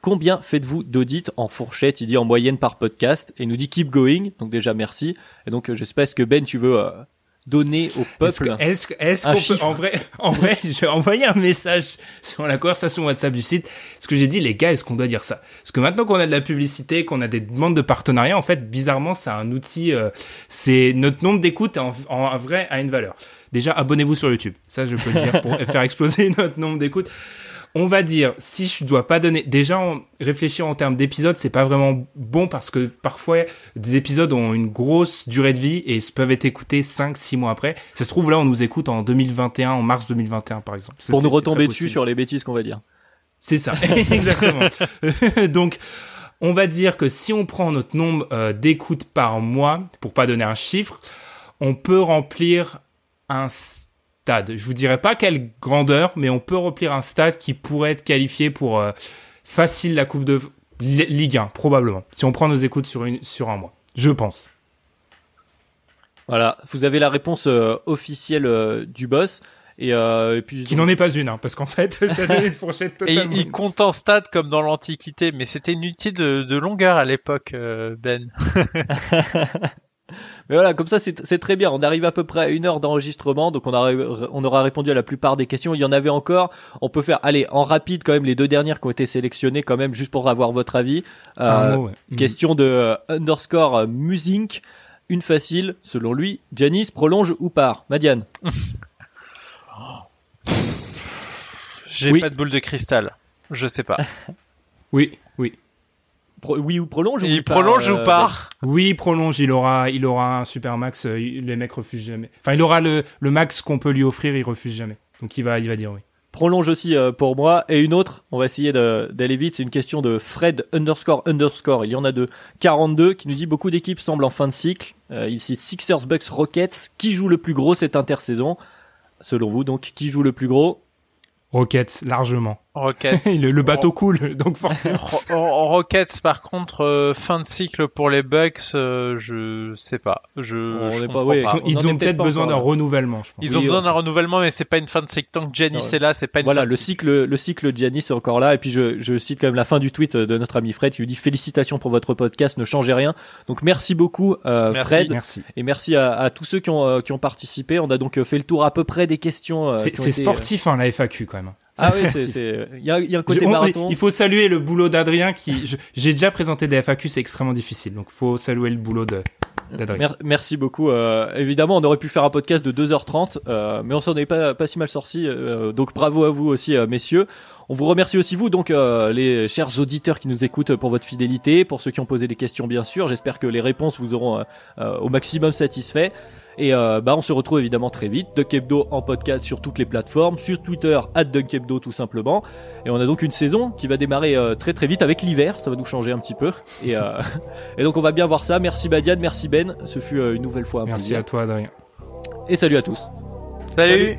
Combien faites-vous d'audits en fourchette Il dit en moyenne par podcast et il nous dit keep going. Donc déjà merci. Et donc j'espère que Ben tu veux donner au peuple Est-ce est qu'on peut, en vrai, en vrai, j'ai envoyé un message sur la conversation WhatsApp du site. Ce que j'ai dit, les gars, est-ce qu'on doit dire ça? Parce que maintenant qu'on a de la publicité, qu'on a des demandes de partenariat, en fait, bizarrement, c'est un outil. Euh, c'est notre nombre d'écoutes en, en vrai a une valeur. Déjà, abonnez-vous sur YouTube. Ça, je peux le dire pour faire exploser notre nombre d'écoutes on va dire, si je dois pas donner, déjà réfléchir en termes d'épisodes, c'est pas vraiment bon parce que parfois des épisodes ont une grosse durée de vie et peuvent être écoutés 5 6 mois après. Ça se trouve là on nous écoute en 2021, en mars 2021 par exemple. Pour nous retomber dessus sur les bêtises qu'on va dire. C'est ça, exactement. Donc on va dire que si on prend notre nombre euh, d'écoutes par mois, pour pas donner un chiffre, on peut remplir un stade. Je vous dirais pas quelle grandeur, mais on peut remplir un stade qui pourrait être qualifié pour euh, facile la Coupe de Ligue 1, probablement. Si on prend nos écoutes sur, une, sur un mois. Je pense. Voilà, vous avez la réponse euh, officielle euh, du boss. Et, puis qui n'en est pas une, hein, parce qu'en fait, ça donne une fourchette totalement. Et il compte en stade comme dans l'Antiquité, mais c'était inutile de, de longueur à l'époque, Ben. Mais voilà, comme ça c'est très bien. On arrive à peu près à une heure d'enregistrement, donc on, on aura répondu à la plupart des questions. Il y en avait encore. On peut faire, allez, en rapide quand même les deux dernières qui ont été sélectionnées quand même, juste pour avoir votre avis. Euh, mm. Question de euh, underscore euh, Musink. Une facile, selon lui. Janice prolonge ou part? Madiane J'ai pas de boule de cristal. Je sais pas. oui, oui oui ou prolonge Il prolonge ou pas euh, Oui, il prolonge. Il aura, il aura un super max. Euh, les mecs refusent jamais. Enfin, il aura le, le max qu'on peut lui offrir. Il refuse jamais. Donc il va, il va dire oui. Prolonge aussi euh, pour moi. Et une autre, on va essayer d'aller vite. C'est une question de Fred underscore underscore. Il y en a de 42 qui nous dit beaucoup d'équipes semblent en fin de cycle. il cite Sixers, Bucks, Rockets. Qui joue le plus gros cette intersaison? Selon vous, donc, qui joue le plus gros? Rockets, largement. Rockets. le, bateau coule, donc forcément. Rockets, par contre, euh, fin de cycle pour les Bucks, euh, je sais pas. Je, je pas, pas. Ils, ont peut-être besoin d'un renouvellement, je pense. Ils ont besoin d'un renouvellement, mais c'est pas une fin de cycle. Tant que Giannis est là, c'est pas une voilà, fin de le cycle. Le cycle Giannis est encore là. Et puis je, je cite quand même la fin du tweet de notre ami Fred qui lui dit félicitations pour votre podcast, ne changez rien. Donc merci beaucoup, euh, Fred. Merci. Et merci à, à, tous ceux qui ont, euh, qui ont participé. On a donc fait le tour à peu près des questions. c'est sportif, hein, la FAQ quand même. Ah oui, c'est, il y a, y a un côté marathon. Il faut saluer le boulot d'Adrien qui, j'ai déjà présenté des FAQ, c'est extrêmement difficile. Donc, faut saluer le boulot de, d'Adrien. Merci beaucoup. Euh, évidemment, on aurait pu faire un podcast de 2h30, euh, mais on s'en est pas, pas si mal sorti. Euh, donc, bravo à vous aussi, euh, messieurs. On vous remercie aussi vous, donc euh, les chers auditeurs qui nous écoutent pour votre fidélité, pour ceux qui ont posé des questions bien sûr. J'espère que les réponses vous auront au maximum satisfait. Et euh, bah on se retrouve évidemment très vite, Dunkebdo en podcast sur toutes les plateformes, sur Twitter at Dunkebdo tout simplement. Et on a donc une saison qui va démarrer euh, très très vite avec l'hiver, ça va nous changer un petit peu. Et, euh, et donc on va bien voir ça. Merci Badiane, merci Ben, ce fut une nouvelle fois un Merci à toi Adrien. Et salut à tous. salut.